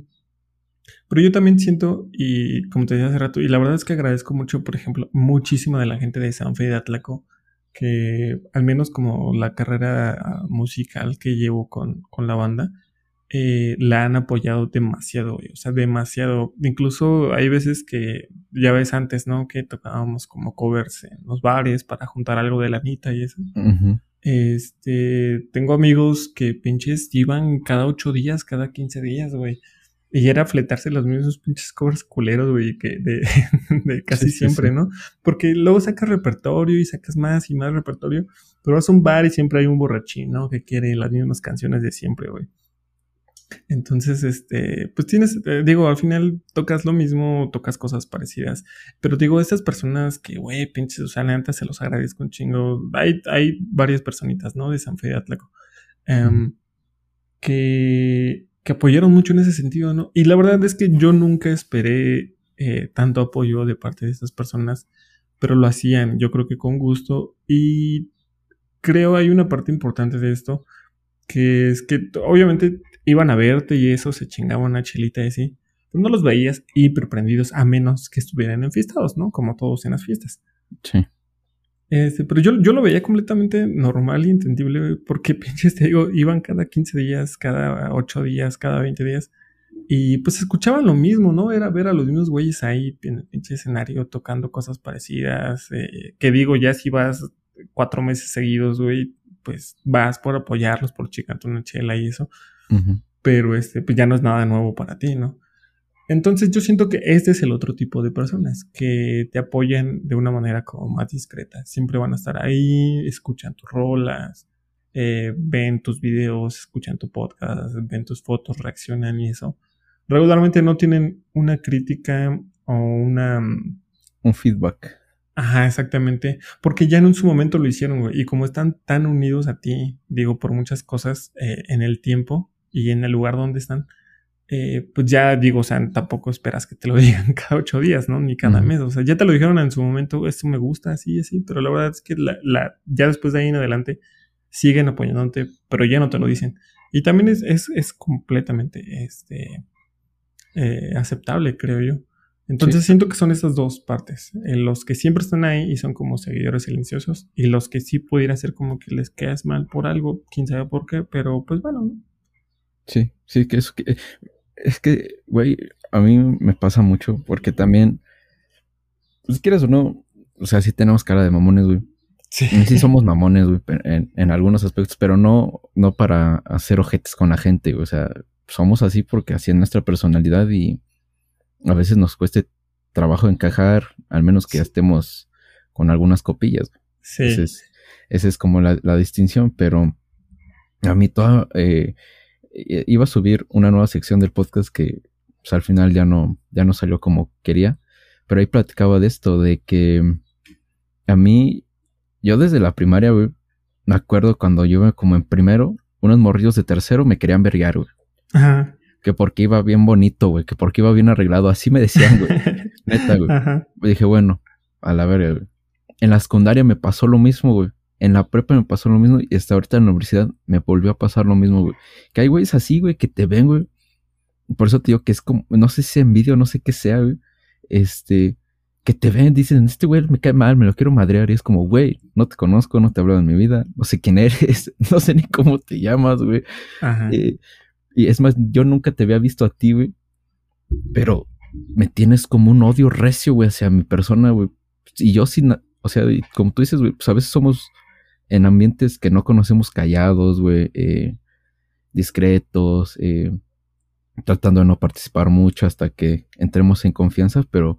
S2: Pero yo también siento, y como te decía hace rato, y la verdad es que agradezco mucho, por ejemplo, muchísimo de la gente de San Fe de Atlaco, que al menos como la carrera musical que llevo con, con la banda, eh, la han apoyado demasiado. O sea, demasiado. Incluso hay veces que, ya ves antes, ¿no? Que tocábamos como covers en los bares para juntar algo de la mitad y eso. Este, tengo amigos que pinches iban cada ocho días, cada quince días, güey. Y era fletarse los mismos pinches covers culeros, güey, que de, casi siempre, ¿no? Porque luego sacas repertorio y sacas más y más repertorio, pero vas a un bar y siempre hay un borrachín, ¿no? Que quiere las mismas canciones de siempre, güey. Entonces, este, pues tienes, eh, digo, al final tocas lo mismo, tocas cosas parecidas. Pero digo, estas personas que, güey, pinches, o sea, antes se los agradezco un chingo. Hay, hay varias personitas, ¿no? De San Fe de Atlaco. Em, que, que apoyaron mucho en ese sentido, ¿no? Y la verdad es que yo nunca esperé eh, tanto apoyo de parte de estas personas, pero lo hacían, yo creo que con gusto. Y creo hay una parte importante de esto, que es que obviamente iban a verte y eso, se chingaba una chelita y así. No los veías hiper prendidos a menos que estuvieran enfiestados, ¿no? Como todos en las fiestas. Sí. Este, pero yo, yo lo veía completamente normal y entendible porque, pinches, te digo, iban cada 15 días, cada 8 días, cada 20 días. Y pues escuchaban lo mismo, ¿no? Era ver a los mismos güeyes ahí en el pinche escenario tocando cosas parecidas. Eh, que digo, ya si vas cuatro meses seguidos, güey, pues vas por apoyarlos, por chicarte una chela y eso. Pero este, pues ya no es nada nuevo para ti, ¿no? Entonces yo siento que este es el otro tipo de personas que te apoyan de una manera como más discreta. Siempre van a estar ahí, escuchan tus rolas, eh, ven tus videos, escuchan tu podcast, ven tus fotos, reaccionan y eso. Regularmente no tienen una crítica o una... Mm,
S1: Un feedback.
S2: Ajá, exactamente. Porque ya en su momento lo hicieron, güey. Y como están tan unidos a ti, digo, por muchas cosas eh, en el tiempo y en el lugar donde están, eh, pues ya digo, o sea, tampoco esperas que te lo digan cada ocho días, ¿no? Ni cada mes. O sea, ya te lo dijeron en su momento, esto me gusta, así, así. Pero la verdad es que la, la, ya después de ahí en adelante siguen apoyándote, pero ya no te lo dicen. Y también es, es, es completamente este, eh, aceptable, creo yo. Entonces siento que son esas dos partes, eh, los que siempre están ahí y son como seguidores silenciosos y los que sí pudiera ser como que les quedas mal por algo, quién sabe por qué, pero pues bueno.
S1: Sí, sí, que es que, es que, güey, a mí me pasa mucho porque también, pues quieres o no, o sea, sí tenemos cara de mamones, güey. Sí. sí somos mamones, güey, en, en, algunos aspectos, pero no, no para hacer ojetes con la gente, güey. O sea, somos así porque así es nuestra personalidad y a veces nos cueste trabajo encajar, al menos que ya estemos con algunas copillas. Sí. Esa es, como la, distinción, pero a mí toda... Eh, iba a subir una nueva sección del podcast que pues, al final ya no, ya no salió como quería, pero ahí platicaba de esto, de que a mí, yo desde la primaria, güey, me acuerdo cuando yo iba como en primero, unos morrillos de tercero me querían vergar, güey. Ajá que porque iba bien bonito, güey, que porque iba bien arreglado. Así me decían, güey. Neta, güey. Ajá. Dije, bueno, a la verga, güey. En la secundaria me pasó lo mismo, güey. En la prepa me pasó lo mismo y hasta ahorita en la universidad me volvió a pasar lo mismo, güey. Que hay güeyes así, güey, que te ven, güey. Por eso te digo que es como, no sé si envidia o no sé qué sea, güey. Este, que te ven, dicen, este güey me cae mal, me lo quiero madrear. Y es como, güey, no te conozco, no te he hablado en mi vida, no sé quién eres, no sé ni cómo te llamas, güey. Ajá. Eh, y es más, yo nunca te había visto a ti, güey. Pero me tienes como un odio recio, güey, hacia mi persona, güey. Y yo sin, o sea, como tú dices, güey, pues a veces somos en ambientes que no conocemos callados, güey, eh, discretos, eh, tratando de no participar mucho hasta que entremos en confianza, pero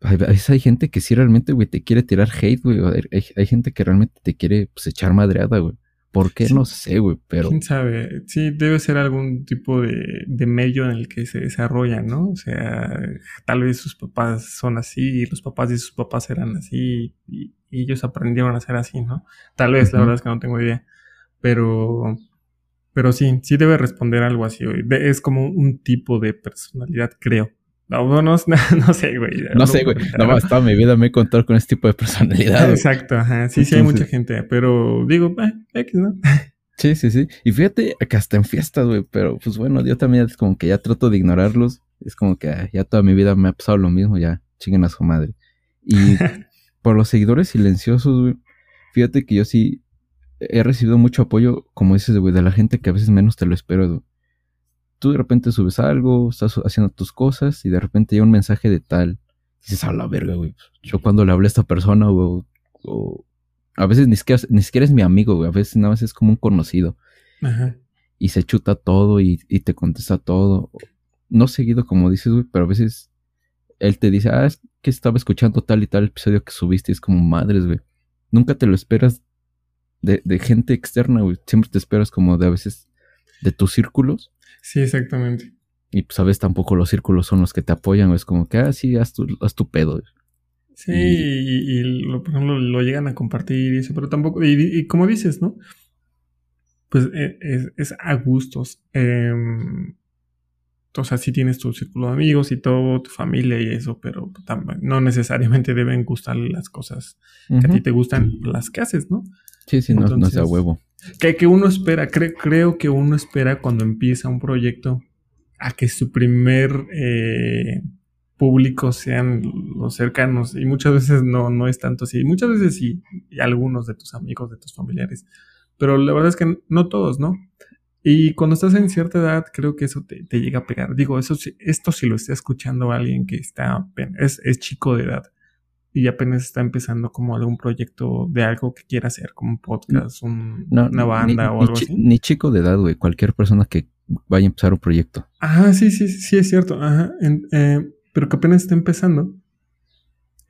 S1: a veces hay gente que sí realmente, güey, te quiere tirar hate, güey. Hay, hay, gente que realmente te quiere pues, echar madreada, güey. ¿Por qué? No sé, güey, pero...
S2: ¿Quién sabe? Sí, debe ser algún tipo de, de, medio en el que se desarrollan, ¿no? O sea, tal vez sus papás son así los papás de sus papás eran así y, ellos aprendieron a ser así, ¿no? Tal vez, la verdad es que no tengo idea. Pero... Pero sí, sí debe responder algo así, güey. Es como un tipo de personalidad, creo. No, no, no, no sé, güey.
S1: No, sé, güey. No más toda mi vida me he encontrado con este tipo de personalidad.
S2: Exacto, ajá. Sí, sí hay mucha gente, pero digo, eh, X, ¿no?
S1: Sí, sí, sí. Y fíjate que hasta en fiestas, güey, pero pues bueno, yo también es como que ya trato de ignorarlos. Es como que ya toda mi vida me ha pasado lo mismo, ya chinguen a su madre. Y por los seguidores silenciosos, güey, fíjate que yo sí he recibido mucho apoyo, como dices, güey, de la gente que a veces menos te lo espero, güey. tú de repente subes algo, estás haciendo tus cosas y de repente llega un mensaje de tal. Dices, a la verga, güey. Yo cuando le hablé a esta persona, güey, o, a veces ni siquiera, ni siquiera es mi amigo, güey. A veces nada más es como un conocido. Ajá. Y se chuta todo y, y te contesta todo. No seguido como dices, güey, pero a veces él te dice, ah, es que estaba escuchando tal y tal episodio que subiste. Y es como madres, güey. Nunca te lo esperas de, de gente externa, güey. Siempre te esperas como de a veces de tus círculos.
S2: Sí, exactamente.
S1: Y pues a veces tampoco los círculos son los que te apoyan, es como que, ah, sí, haz tu, haz tu pedo.
S2: Sí, y, lo, por ejemplo, lo llegan a compartir y eso, pero tampoco, y, como dices, ¿no? Pues e, es, es a gustos. Eh, o sea, sí tienes tu círculo de amigos y todo, tu familia y eso, pero no necesariamente deben gustarle las cosas que a ti te gustan, las que haces, ¿no?
S1: Sí, sí, no, no es a huevo.
S2: Que, que uno espera, creo que uno espera cuando empieza un proyecto a que su primer eh, público sean los cercanos y muchas veces no, no es tanto así. Muchas veces sí, y algunos de tus amigos, de tus familiares, pero la verdad es que no todos, ¿no? Y cuando estás en cierta edad, creo que eso te, llega a pegar. Digo, eso, esto si lo está escuchando alguien que está, es, es chico de edad y apenas está empezando como algún proyecto de algo que quiera hacer, como un podcast, una banda o algo así.
S1: Ni chico de edad, güey, cualquier persona que vaya a empezar un proyecto.
S2: Ajá, sí, sí, sí, es cierto. Ajá. Eh, pero que apenas está empezando.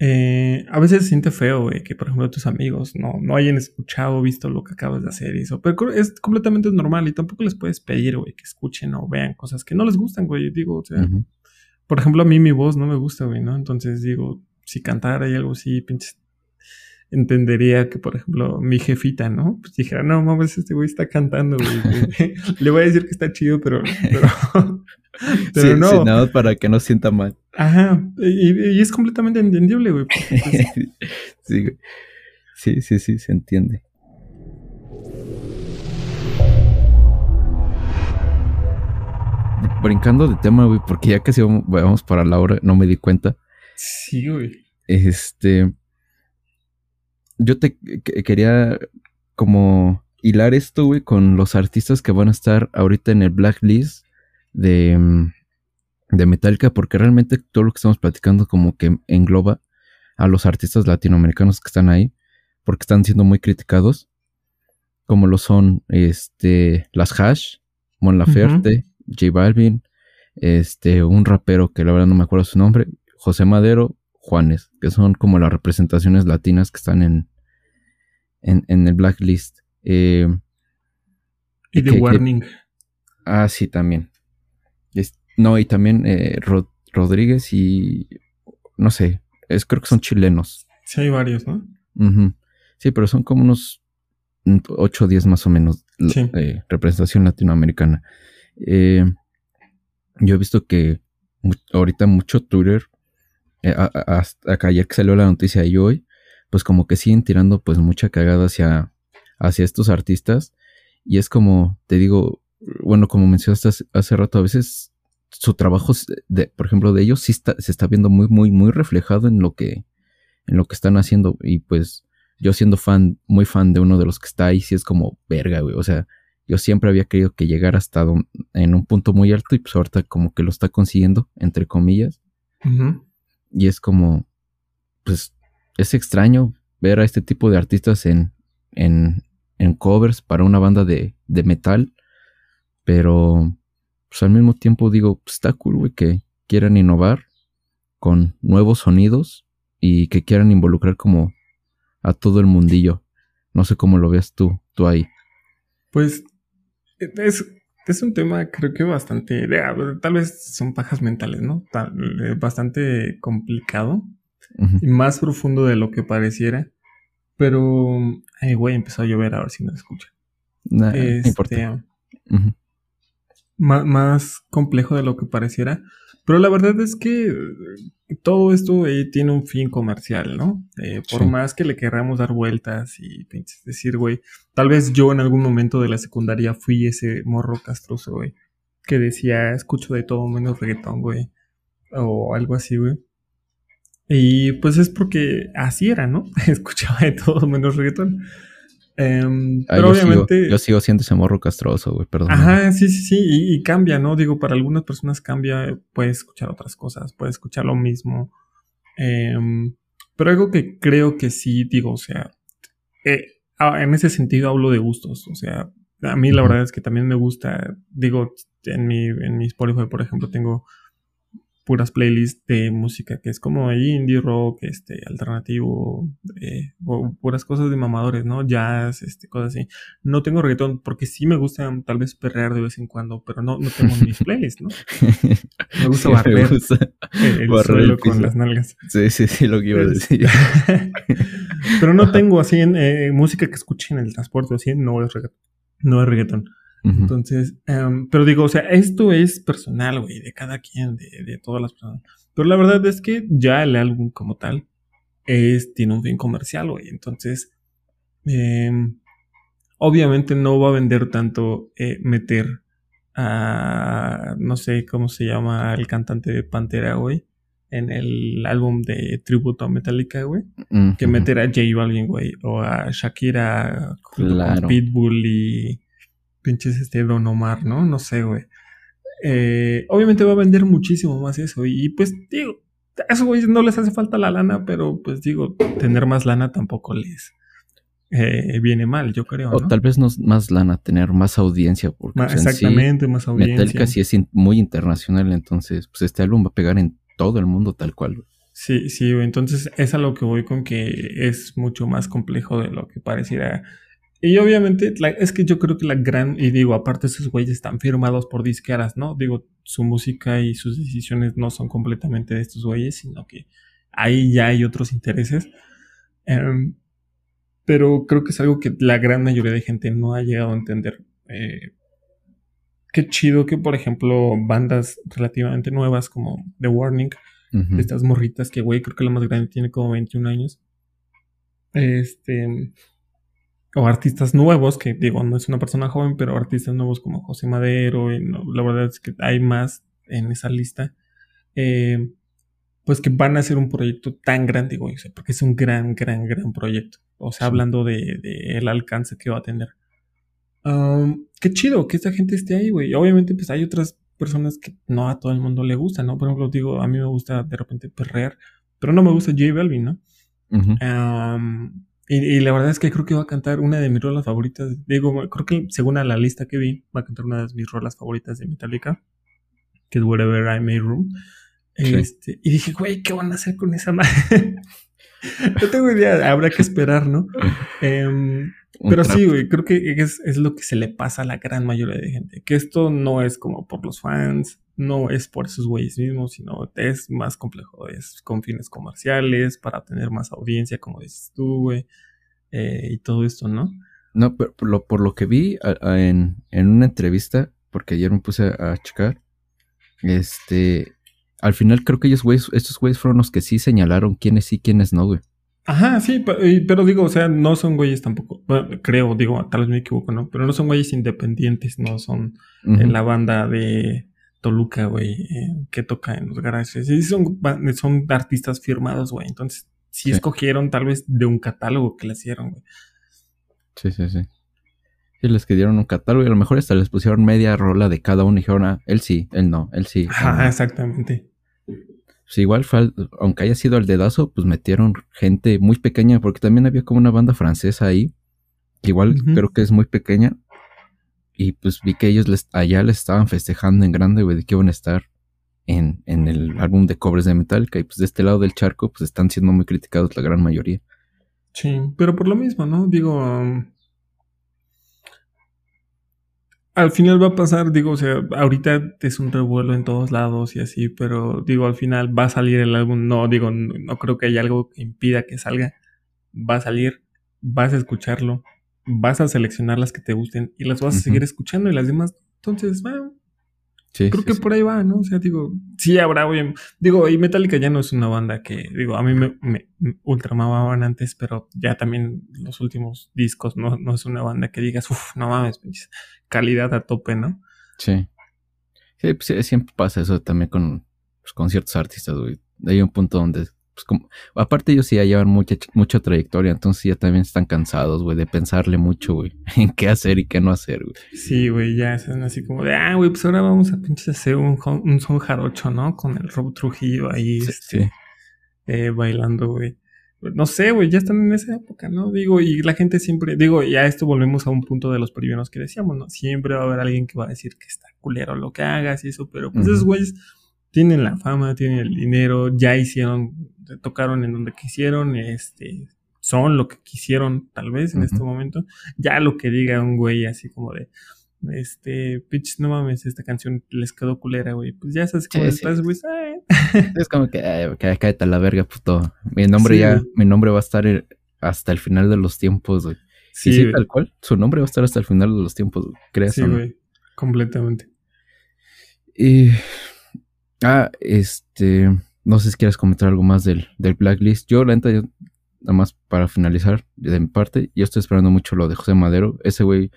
S2: Eh, a veces se siente feo, güey, que por ejemplo tus amigos no, no hayan escuchado o visto lo que acabas de hacer y eso. Pero es completamente normal y tampoco les puedes pedir, güey, que escuchen o vean cosas que no les gustan, güey. Digo, o sea, por ejemplo, a mí mi voz no me gusta, güey, ¿no? Entonces digo, si cantara y algo así, pinches, entendería que, por ejemplo, mi jefita, ¿no? Pues dijera, no, mames, este güey está cantando, güey. Le voy a decir que está chido, pero, pero,
S1: pero no. Sí, nada para que no sienta mal.
S2: Ajá, y, es completamente entendible, güey. Pues,
S1: sí, güey. Sí, sí, sí, se entiende. Brincando de tema, güey, porque ya casi vamos para la hora, no me di cuenta.
S2: Sí, güey.
S1: Este. Yo te quería como hilar esto, güey, con los artistas que van a estar ahorita en el blacklist de, mm, de Metallica, porque realmente todo lo que estamos platicando como que engloba a los artistas latinoamericanos que están ahí, porque están siendo muy criticados, como lo son este, las Hash, Mon Laferte, J Balvin, este, un rapero que la verdad no me acuerdo su nombre, José Madero, Juanes, que son como las representaciones latinas que están en, en, el blacklist. Eh,
S2: y de Warning.
S1: ah, sí, también. No, y también eh, Rodríguez y no sé, es, creo que son chilenos.
S2: Sí, hay varios, ¿no?
S1: Sí, pero son como unos 8 o 10 más o menos eh, representación latinoamericana. yo he visto que ahorita mucho Twitter eh, hasta ayer que salió la noticia y hoy, pues como que siguen tirando pues mucha cagada hacia, hacia estos artistas. Y es como, te digo, bueno, como mencionaste hace, rato, a veces su trabajo, de, por ejemplo, de ellos sí está, se está viendo muy, muy, muy reflejado en lo que, en lo que están haciendo. Y pues yo siendo fan, muy fan de uno de los que está ahí, sí es como verga, güey. O sea, yo siempre había querido que llegara hasta en un punto muy alto y pues ahorita como que lo está consiguiendo, entre comillas. Y es como, pues, es extraño ver a este tipo de artistas en, en, en covers para una banda de, de metal. Pero, pues al mismo tiempo digo, pues, está cool, güey, que quieran innovar con nuevos sonidos y que quieran involucrar como a todo el mundillo. No sé cómo lo veas tú, tú ahí.
S2: Pues es, es un tema creo que bastante, tal vez son pajas mentales, ¿no? Eh, bastante complicado y más profundo de lo que pareciera. Pero, ay, güey, empezó a llover, a ver si me escucha. este, más complejo de lo que pareciera. Pero la verdad es que todo esto eh, tiene un fin comercial, ¿no? Eh, por más que le queramos dar vueltas y decir, güey, tal vez yo en algún momento de la secundaria fui ese morro castroso, güey, que decía, escucho de todo menos reggaetón, güey, o algo así, güey. Y pues es porque así era, ¿no? Escuchaba de todo menos reggaetón. Em,
S1: Ah,
S2: pero
S1: yo, sigo,
S2: obviamente.
S1: yo sigo siendo ese morro castroso, güey, perdón.
S2: Ajá, sí, sí, sí, y, y cambia, ¿no? Digo, para algunas personas cambia, puedes escuchar otras cosas, puedes escuchar lo mismo. Em, pero algo que creo que sí, digo, o sea, eh, en ese sentido hablo de gustos, o sea, a mí la verdad es que también me gusta, digo, en mi, en mi Spotify, por ejemplo, tengo puras playlists de música que es como indie rock, este, alternativo, eh, o puras cosas de mamadores, ¿no? Jazz, este, cosas así. No tengo reggaetón porque sí me gusta tal vez perrear de vez en cuando, pero no, no tengo en mis playlists, ¿no? Me gusta
S1: Sí,
S2: barrer
S1: gusta
S2: el, el
S1: barrer el
S2: suelo con las nalgas.
S1: Sí, sí, sí, lo que iba a decir.
S2: pero no tengo así en eh, música que escuche en el transporte, así no es reggaetón. No es reggaetón. Entonces, em, pero digo, o sea, esto es personal, güey, de cada quien, de, de todas las personas. Pero la verdad es que ya el álbum como tal es, tiene un fin comercial, güey. Entonces, em, obviamente no va a vender tanto eh, meter a, no sé cómo se llama el cantante de Pantera, güey, en el álbum de tributo a Metallica, güey que meter a J Balvin, güey, o a Shakira
S1: Claro.
S2: con Pitbull y pinches este Don Omar, ¿no? No sé, güey. Eh, obviamente va a vender muchísimo más eso y, y, pues digo, a esos güeyes no les hace falta la lana, pero pues digo, tener más lana tampoco les eh, viene mal, yo creo,
S1: O tal vez no es más lana, tener más audiencia, porque sí,
S2: exactamente, más audiencia.
S1: Metallica sí es in- muy internacional, entonces pues este álbum va a pegar en todo el mundo tal cual. güey.
S2: Sí, sí, entonces es a lo que voy con que es mucho más complejo de lo que pareciera. Y obviamente, la- es que yo creo que la gran, y digo, aparte esos güeyes están firmados por disqueras, ¿no? Digo, su música y sus decisiones no son completamente de estos güeyes, sino que ahí ya hay otros intereses. Em, pero creo que es algo que la gran mayoría de gente no ha llegado a entender. Eh, qué chido que, por ejemplo, bandas relativamente nuevas como The Warning de estas morritas que, güey, creo que la más grande tiene como 21 años. Este. O artistas nuevos, que digo, no es una persona joven, pero artistas nuevos como José Madero, y no, la verdad es que hay más en esa lista. eh, pues que van a hacer un proyecto tan grande, güey, o sea, porque es un gran, gran, gran proyecto. O sea, hablando de, de el alcance que va a tener. Um, qué chido que esta gente esté ahí, güey. Obviamente, pues hay otras personas que no a todo el mundo le gusta, ¿no? Por ejemplo, digo, a mí me gusta de repente perrear, pero no me gusta J Balvin, ¿no?
S1: Ujú.
S2: Um, y, y la verdad es que creo que va a cantar una de mis rolas favoritas. Digo, creo que según a la lista que vi, va a cantar una de mis rolas favoritas de Metallica, que es Wherever I May Room.
S1: Sí.
S2: Este, y dije, güey, ¿qué van a hacer con esa madre? no tengo idea, habrá que esperar, ¿no? Em, pero sí, güey, creo que es, es lo que se le pasa a la gran mayoría de gente. Que esto no es como por los fans, no es por esos güeyes mismos, sino es más complejo. Es con fines comerciales, para tener más audiencia, como dices tú, güey. eh, y todo esto, ¿no?
S1: No, pero por lo, por lo que vi a- a- en, en una entrevista, porque ayer me puse a, a checar, este, al final creo que ellos güeyes, estos güeyes fueron los que sí señalaron quiénes sí, quiénes no, güey.
S2: Ajá, sí, pe- y- pero digo, o sea, no son güeyes tampoco. Bueno, creo, digo, tal vez me equivoco, ¿no? Pero no son güeyes independientes, no son en la banda de Toluca, güey, eh, que toca en los garajes. Sí, son, son artistas firmados, güey. Entonces, sí,
S1: Sí.
S2: escogieron tal vez de un catálogo que le hicieron, güey.
S1: Sí, sí, sí. Sí, les que dieron un catálogo y a lo mejor hasta les pusieron media rola de cada uno y dijeron, ah, él sí, él no, él sí.
S2: Ajá,
S1: no".
S2: exactamente.
S1: Pues igual, aunque haya sido el dedazo, pues metieron gente muy pequeña, porque también había como una banda francesa ahí, igual
S2: Ujú.
S1: creo que es muy pequeña. Y pues vi que ellos allá les estaban festejando en grande, güey, de que iban a estar en, en el álbum de covers de Metallica. Y pues de este lado del charco, pues están siendo muy criticados la gran mayoría.
S2: Sí, pero por lo mismo, ¿no? Digo, um, al final va a pasar, digo, o sea, ahorita es un revuelo en todos lados y así, pero digo, al final va a salir el álbum, no, digo, no creo que haya algo que impida que salga, va a salir, vas a escucharlo, vas a seleccionar las que te gusten y las vas a seguir escuchando y las demás, entonces, bueno,
S1: Sí,
S2: Creo
S1: sí,
S2: que
S1: sí.
S2: por ahí va, ¿no? O sea, digo, sí habrá, güey. Digo, y Metallica ya no es una banda que, digo, a mí me, me, me ultramamaban antes, pero ya también los últimos discos no, no es una banda que digas, uff, no mames, pinches, calidad a tope, ¿no?
S1: Sí. Sí, pues, siempre pasa eso también con, pues, con ciertos artistas, güey. Hay un punto donde pues como, aparte ellos sí ya llevan mucha, mucha trayectoria, entonces ya también están cansados, güey, de pensarle mucho, güey, en qué hacer y qué no hacer, güey.
S2: Sí, güey, ya están así como de, ah, güey, pues ahora vamos a pinches hacer un, un son jarocho, ¿no? Con el Rob Trujillo ahí, este, Eh, bailando, güey. No sé, güey, ya están en esa época, ¿no? Digo, y la gente siempre, digo, ya esto volvemos a un punto de los primeros que decíamos, ¿no? Siempre va a haber alguien que va a decir que está culero lo que hagas y eso, pero pues esos güeyes tienen la fama, tienen el dinero, ya hicieron, tocaron en donde quisieron, este, son lo que quisieron tal vez en este momento. Ya lo que diga un güey así como de, este, pitch, no mames, esta canción les quedó culera, güey. Pues ya sabes cómo estás, güey.
S1: Es como que, que cállate a la verga, puto. Mi nombre ya, mi nombre va a estar hasta el final de los tiempos, güey. Sí, sí, tal cual. Su nombre va a estar hasta el final de los tiempos, ¿crees?
S2: Sí, güey. Completamente.
S1: Y Ah, este. No sé si quieres comentar algo más del, del Blacklist. Yo, la neta, nada más para finalizar de mi parte, yo estoy esperando mucho lo de José Madero. Ese güey,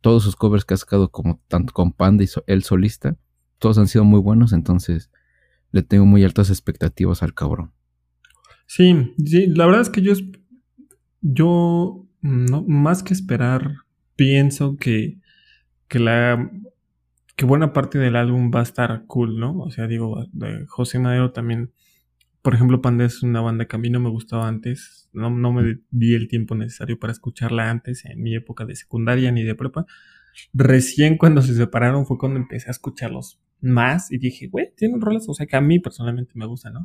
S1: todos sus covers que ha sacado, como tanto con Panda y el solista, todos han sido muy buenos, entonces le tengo muy altas expectativas al cabrón.
S2: Sí, sí, la verdad es que yo, yo no, más que esperar, pienso que, que la que buena parte del álbum va a estar cool, ¿no? O sea, digo, de José Madero también, por ejemplo, Panda es una banda que a mí no me gustaba antes, no, no me di el tiempo necesario para escucharla antes, en mi época de secundaria ni de prepa. Recién cuando se separaron fue cuando empecé a escucharlos más y dije, güey, tienen rolas, o sea, que a mí personalmente me gusta, ¿no?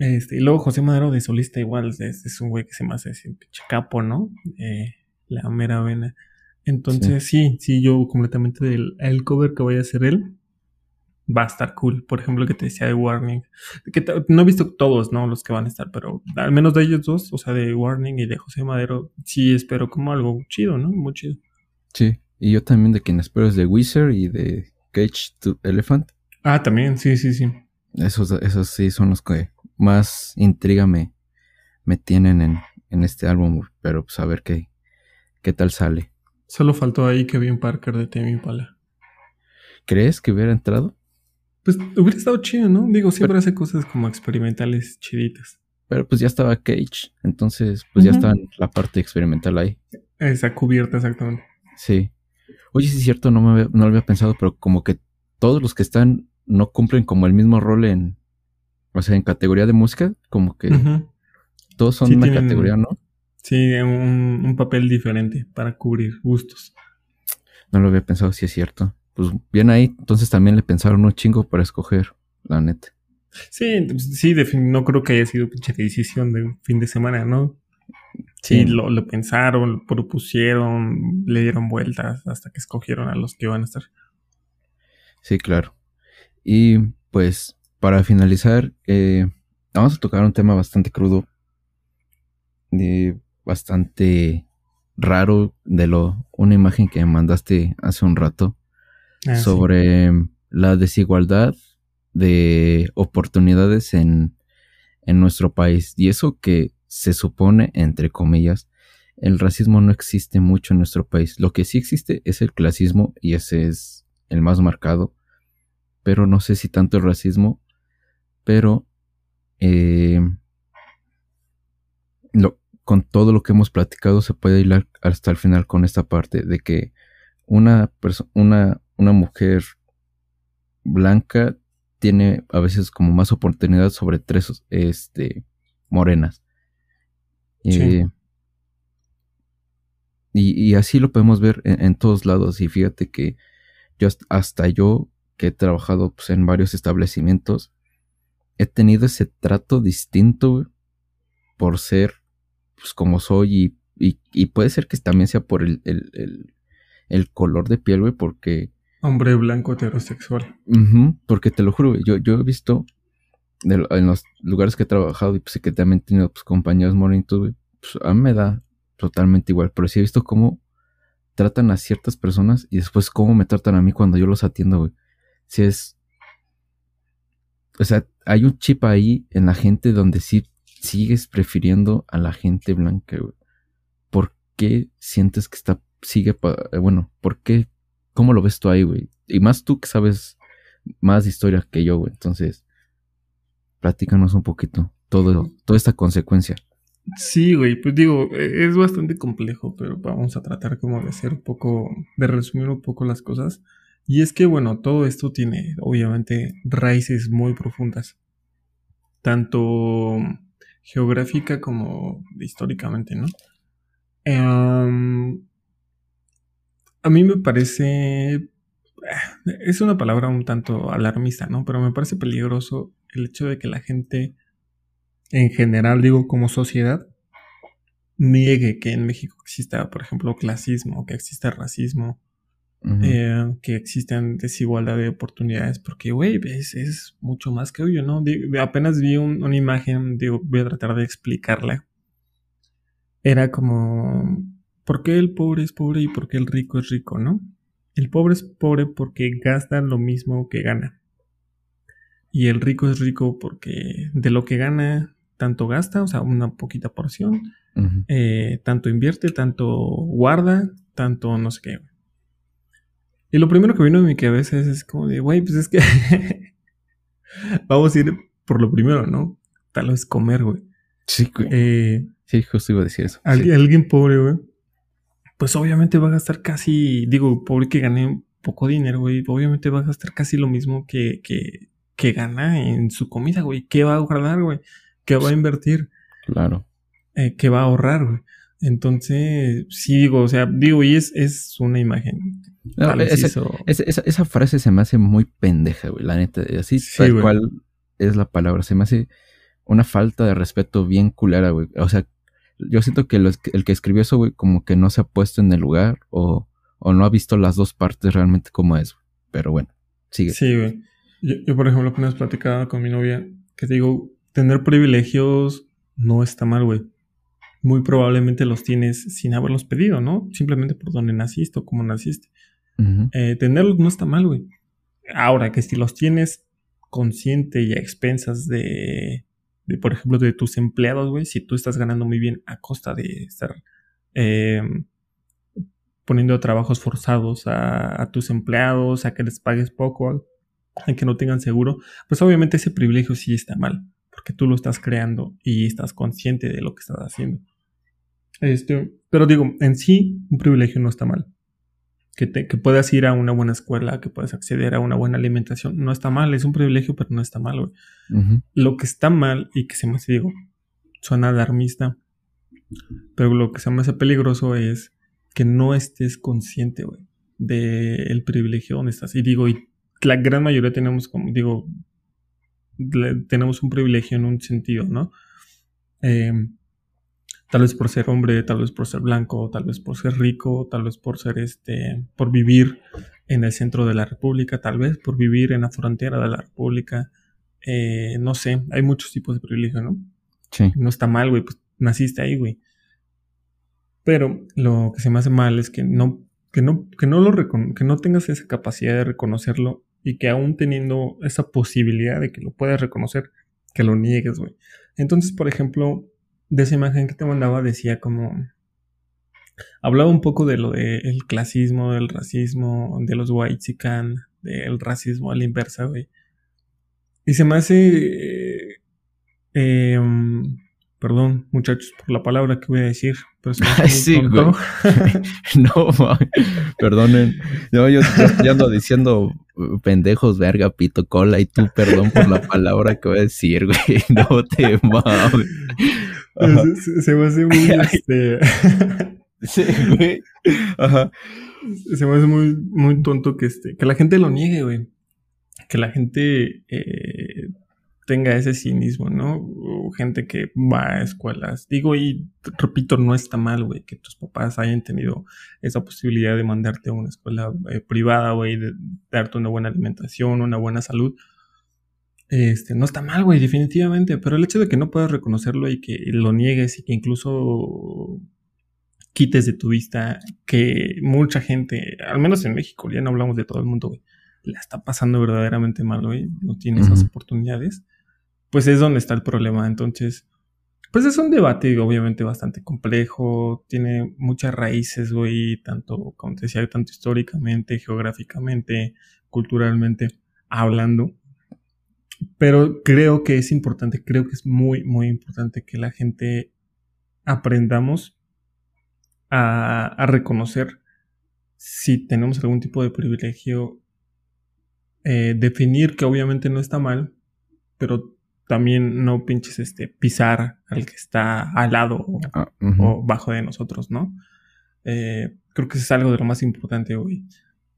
S2: este, y luego José Madero de solista igual es, es un güey que se me hace así, capo, ¿no? Eh, la mera vena. Entonces, sí. sí, yo completamente del el cover que voy a hacer él va a estar cool. Por ejemplo, que te decía de Warning. Que no he visto todos, ¿no? Los que van a estar, pero al menos de ellos dos, o sea, de Warning y de José Madero, sí espero como algo chido, ¿no? Muy chido.
S1: Sí, y yo también de quien espero es de Wizard y de Cage to Elephant.
S2: Ah, también, sí, sí, sí.
S1: Esos, esos sí son los que más intriga me, me tienen en, en este álbum, pero pues a ver qué, qué tal sale.
S2: Solo faltó ahí Kevin Parker de Temi Pala.
S1: ¿Crees que hubiera entrado?
S2: Pues hubiera estado chido, ¿no? Digo, siempre hace cosas como experimentales chiditas.
S1: Pero pues ya estaba Cage, entonces pues ya estaba la parte experimental ahí.
S2: Esa cubierta, exactamente.
S1: Sí. Oye, sí es cierto, no, me no lo había pensado, pero como que todos los que están no cumplen como el mismo rol en, o sea, en categoría de música, como que todos son una categoría, ¿no?
S2: Sí, un, un, papel diferente para cubrir gustos.
S1: No lo había pensado, si es cierto. Pues bien ahí, entonces también le pensaron un chingo para escoger, la neta.
S2: Sí, sí, no creo que haya sido pinche decisión de un fin de semana, ¿no? Sí, Lo, lo, pensaron, lo propusieron, le dieron vueltas hasta que escogieron a los que iban a estar.
S1: Sí, claro. Y pues, para finalizar, eh, vamos a tocar un tema bastante crudo. De bastante raro de lo una imagen que me mandaste hace un rato ah, sobre la desigualdad de oportunidades en, en nuestro país. Y eso que se supone entre comillas el racismo no existe mucho en nuestro país. Lo que sí existe es el clasismo y ese es el más marcado pero no sé si tanto el racismo pero eh, lo, con todo lo que hemos platicado se puede hilar hasta el final con esta parte de que una, una, una mujer blanca tiene a veces como más oportunidad sobre tres este, morenas. Eh, y, así lo podemos ver en, todos lados. Y fíjate que yo hasta yo que he trabajado pues, en varios establecimientos, he tenido ese trato distinto por ser pues como soy y, y, puede ser que también sea por el, el, el, color de piel, güey, porque...
S2: Hombre blanco heterosexual.
S1: porque te lo juro, yo, yo he visto en los lugares que he trabajado y pues que también he tenido pues, compañeros morenitos, güey, pues a mí me da totalmente igual, pero sí he visto cómo tratan a ciertas personas y después cómo me tratan a mí cuando yo los atiendo, güey. Si es... O sea, hay un chip ahí en la gente donde sí sigues prefiriendo a la gente blanca, güey? ¿Por qué sientes que está, sigue, eh, bueno, ¿por qué, cómo lo ves tú ahí, güey? Y más tú que sabes más de historia que yo, güey. Entonces, platícanos un poquito todo, toda esta consecuencia.
S2: Sí, güey, pues digo, e, es bastante complejo, pero vamos a tratar como de hacer un poco, de resumir un poco las cosas. Y es que, bueno, todo esto tiene obviamente raíces muy profundas, tanto geográfica como históricamente, ¿no? Em, a mí me parece, eh, es una palabra un tanto alarmista, ¿no? Pero me parece peligroso el hecho de que la gente, en general, digo, como sociedad, niegue que en México exista, por ejemplo, clasismo, que exista racismo, eh, que existen desigualdad de oportunidades, porque, güey, es, es, mucho más que obvio, ¿no? apenas vi una imagen, digo, voy a tratar de explicarla. Era como, ¿por qué el pobre es pobre y por qué el rico es rico, no? El pobre es pobre porque gasta lo mismo que gana. Y el rico es rico porque de lo que gana, tanto gasta, o sea, una poquita porción, eh, tanto invierte, tanto guarda, tanto no sé qué. Y lo primero que vino en mi cabeza es, como de, güey, pues es que vamos a ir por lo primero, ¿no? Tal vez comer, güey.
S1: Sí, güey. Eh, sí, justo iba a decir eso.
S2: Alguien pobre, güey. Pues obviamente va a gastar casi, digo, pobre que gane poco dinero, güey. Obviamente va a gastar casi lo mismo que, que, que gana en su comida, güey. ¿Qué va a guardar, güey? ¿Qué va a invertir?
S1: Claro.
S2: Eh, ¿Qué va a ahorrar, güey? Entonces, sí digo, o sea, digo, y es, es una imagen
S1: esa, frase se me hace muy pendeja, güey, la neta. Así tal cual es la palabra. Se me hace una falta de respeto bien culera, güey. O sea, yo siento que el que escribió eso, güey, como que no se ha puesto en el lugar o, no ha visto las dos partes realmente como es. Pero bueno, sigue.
S2: Sí, güey. Yo, por ejemplo, apenas platicaba con mi novia que digo, tener privilegios no está mal, güey muy probablemente los tienes sin haberlos pedido, ¿no? Simplemente por donde naciste o cómo naciste. Eh, tenerlos no está mal, güey. Ahora que si los tienes consciente y a expensas de, de por ejemplo, de tus empleados, güey, si tú estás ganando muy bien a costa de estar em, poniendo trabajos forzados a, a, tus empleados, a que les pagues poco, a que no tengan seguro, pues obviamente ese privilegio sí está mal, porque tú lo estás creando y estás consciente de lo que estás haciendo. Este, pero digo, en sí, un privilegio no está mal que, puedas ir a una buena escuela, que puedas acceder a una buena alimentación, no está mal, es un privilegio, pero no está mal, güey. Lo que está mal y que se me hace, digo, suena alarmista, pero lo que se me hace peligroso es que no estés consciente, güey, del privilegio donde estás. Y digo, y la gran mayoría tenemos, como digo, tenemos un privilegio en un sentido, ¿no? Eh, tal vez por ser hombre, tal vez por ser blanco, tal vez por ser rico, tal vez por ser este, por vivir en el centro de la República, tal vez por vivir en la frontera de la República, eh, no sé, hay muchos tipos de privilegio, ¿no?
S1: Sí.
S2: No está mal, güey, pues naciste ahí, güey. Pero lo que se me hace mal es que no, que no, que no lo que no tengas esa capacidad de reconocerlo y que aún teniendo esa posibilidad de que lo puedas reconocer, que lo niegues, güey. Entonces, por ejemplo, de esa imagen que te mandaba decía como... Hablaba un poco de lo del clasismo, del racismo, de los white del racismo a la inversa, güey. Y se me hace... Eh, em, perdón, muchachos, por la palabra que voy a decir, pero se me sí, güey.
S1: no, perdonen. No, yo, yo, ando diciendo uh, pendejos, verga, pito, cola, y tú, perdón por la palabra que voy a decir, güey. No te mames.
S2: Se, me hace muy, este...
S1: sí, güey. Ajá.
S2: Se me hace muy, muy tonto que, este, que la gente lo niegue, güey. Que la gente eh, tenga ese cinismo, ¿no? gente que va a escuelas. Digo, y repito, no está mal, güey, que tus papás hayan tenido esa posibilidad de mandarte a una escuela eh, privada, güey, de darte una buena alimentación, una buena salud. Este, no está mal, güey, definitivamente, pero el hecho de que no puedas reconocerlo y que lo niegues y que incluso quites de tu vista que mucha gente, al menos en México, ya no hablamos de todo el mundo, güey, la está pasando verdaderamente mal, güey, no tiene esas oportunidades, pues es donde está el problema. Entonces, pues es un debate, obviamente, bastante complejo, tiene muchas raíces, güey, tanto, como te decía, tanto históricamente, geográficamente, culturalmente hablando. Pero creo que es importante, creo que es muy, muy importante que la gente aprendamos a, reconocer si tenemos algún tipo de privilegio, eh, definir que obviamente no está mal, pero también no pinches este, pisar al que está al lado o, ah, bajo de nosotros, ¿no? Eh, creo que eso es algo de lo más importante, güey.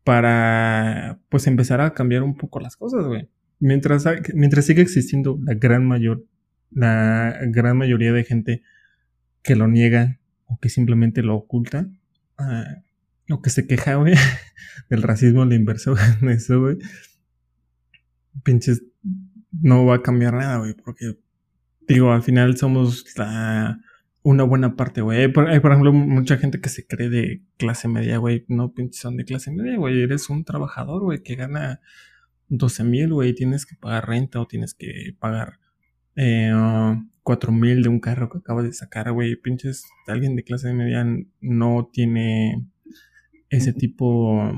S2: Para, pues, empezar a cambiar un poco las cosas, güey. Mientras, mientras siga existiendo la gran mayor, la gran mayoría de gente que lo niega o que simplemente lo oculta, uh, o que se queja, güey, del racismo, inversión en eso, güey, pinches, no va a cambiar nada, güey, porque, digo, al final somos una buena parte, güey. Hay, por, ejemplo, mucha gente que se cree de clase media, güey, no pinches son de clase media, güey, eres un trabajador, güey, que gana 12 mil, güey, tienes que pagar renta o tienes que pagar eh, cuatro mil de un carro que acabas de sacar, güey. Pinches, alguien de clase media no tiene ese tipo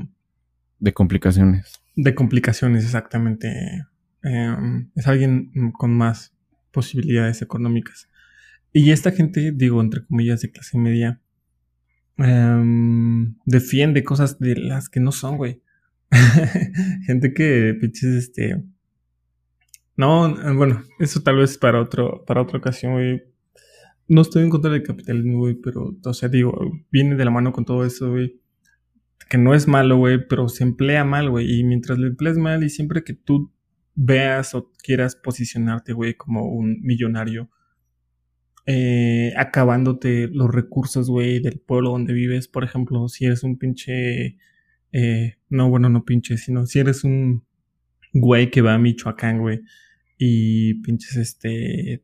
S1: de complicaciones.
S2: De complicaciones, exactamente. Em, es alguien con más posibilidades económicas. Y esta gente, digo, entre comillas, de clase media, em, defiende cosas de las que no son, güey. gente que, pinches, este, no, bueno, eso tal vez para otro, para otra ocasión, güey. No estoy en contra del capitalismo, güey, pero, o sea, digo, viene de la mano con todo eso, güey. Que no es malo, güey, pero se emplea mal, güey. Y mientras lo empleas mal y siempre que tú veas o quieras posicionarte, güey, como un millonario, eh, acabándote los recursos, güey, del pueblo donde vives, por ejemplo, si eres un pinche, eh, no, bueno, no pinche, sino si eres un güey que va a Michoacán, güey, y pinches este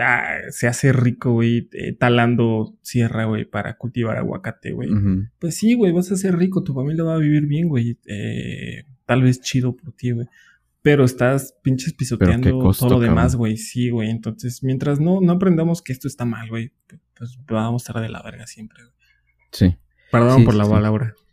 S2: ah, se hace rico, güey, eh, talando sierra, güey, para cultivar aguacate, güey. Pues sí, güey, vas a ser rico, tu familia va a vivir bien, güey. Eh, tal vez chido por ti, güey. Pero estás pinches pisoteando todo lo demás, güey. Sí, güey. Entonces, mientras no, no aprendamos que esto está mal, güey, pues vamos a estar de la verga siempre, güey.
S1: Sí.
S2: Perdón por la palabra.
S1: Sí,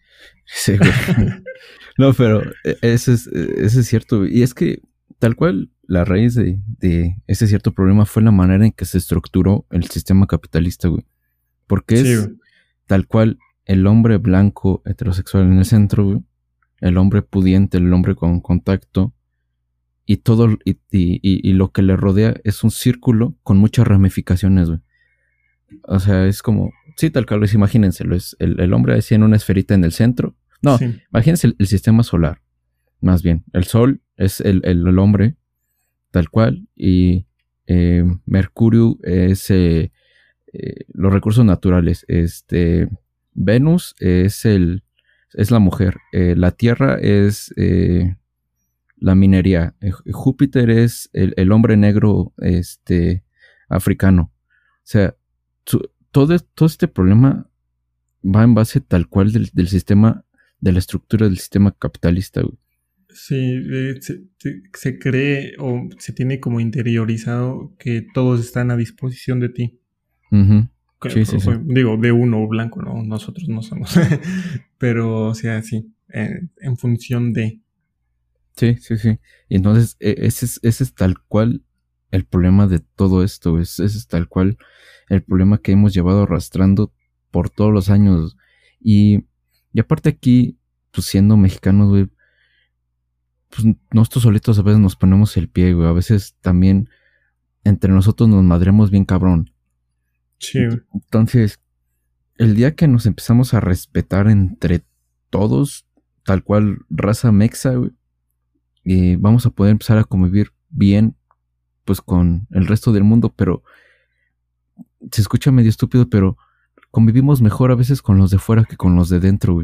S1: güey. no, pero eh, eso es, eso es cierto. Y es que, tal cual, la raíz de, ese cierto problema fue la manera en que se estructuró el sistema capitalista, güey. Porque es tal cual el hombre blanco heterosexual en el centro, güey. El hombre pudiente, el hombre con contacto. Y todo, y, y, lo que le rodea es un círculo con muchas ramificaciones, güey. O sea, es como, sí, tal cual, imagínenselo, es el, el hombre así en una esferita en el centro. No, imagínense el, sistema solar, más bien. El sol es el, el hombre tal cual. Y eh, Mercurio es eh, eh, los recursos naturales. Este, Venus es, el, es la mujer. la Tierra es la minería. Júpiter es el, hombre negro este, africano. O sea, todo, todo este problema va en base tal cual del, del sistema, de la estructura del sistema capitalista.
S2: Sí, se, cree o se tiene como interiorizado que todos están a disposición de ti. Digo, de uno blanco, ¿no? Nosotros no somos. Pero, o sea, sí, en, función de.
S1: Sí, sí, sí. Y entonces, e, ese es, ese es tal cual el problema de todo esto. Ese es tal cual el problema que hemos llevado arrastrando por todos los años. Y, y aparte aquí, pues siendo mexicanos, güey, pues nosotros solitos a veces nos ponemos el pie, güey. A veces también entre nosotros nos madremos bien cabrón.
S2: Sí.
S1: Entonces, el día que nos empezamos a respetar entre todos, tal cual raza mexa, güey, y vamos a poder empezar a convivir bien, pues con el resto del mundo, pero se escucha medio estúpido, pero convivimos mejor a veces con los de fuera que con los de dentro,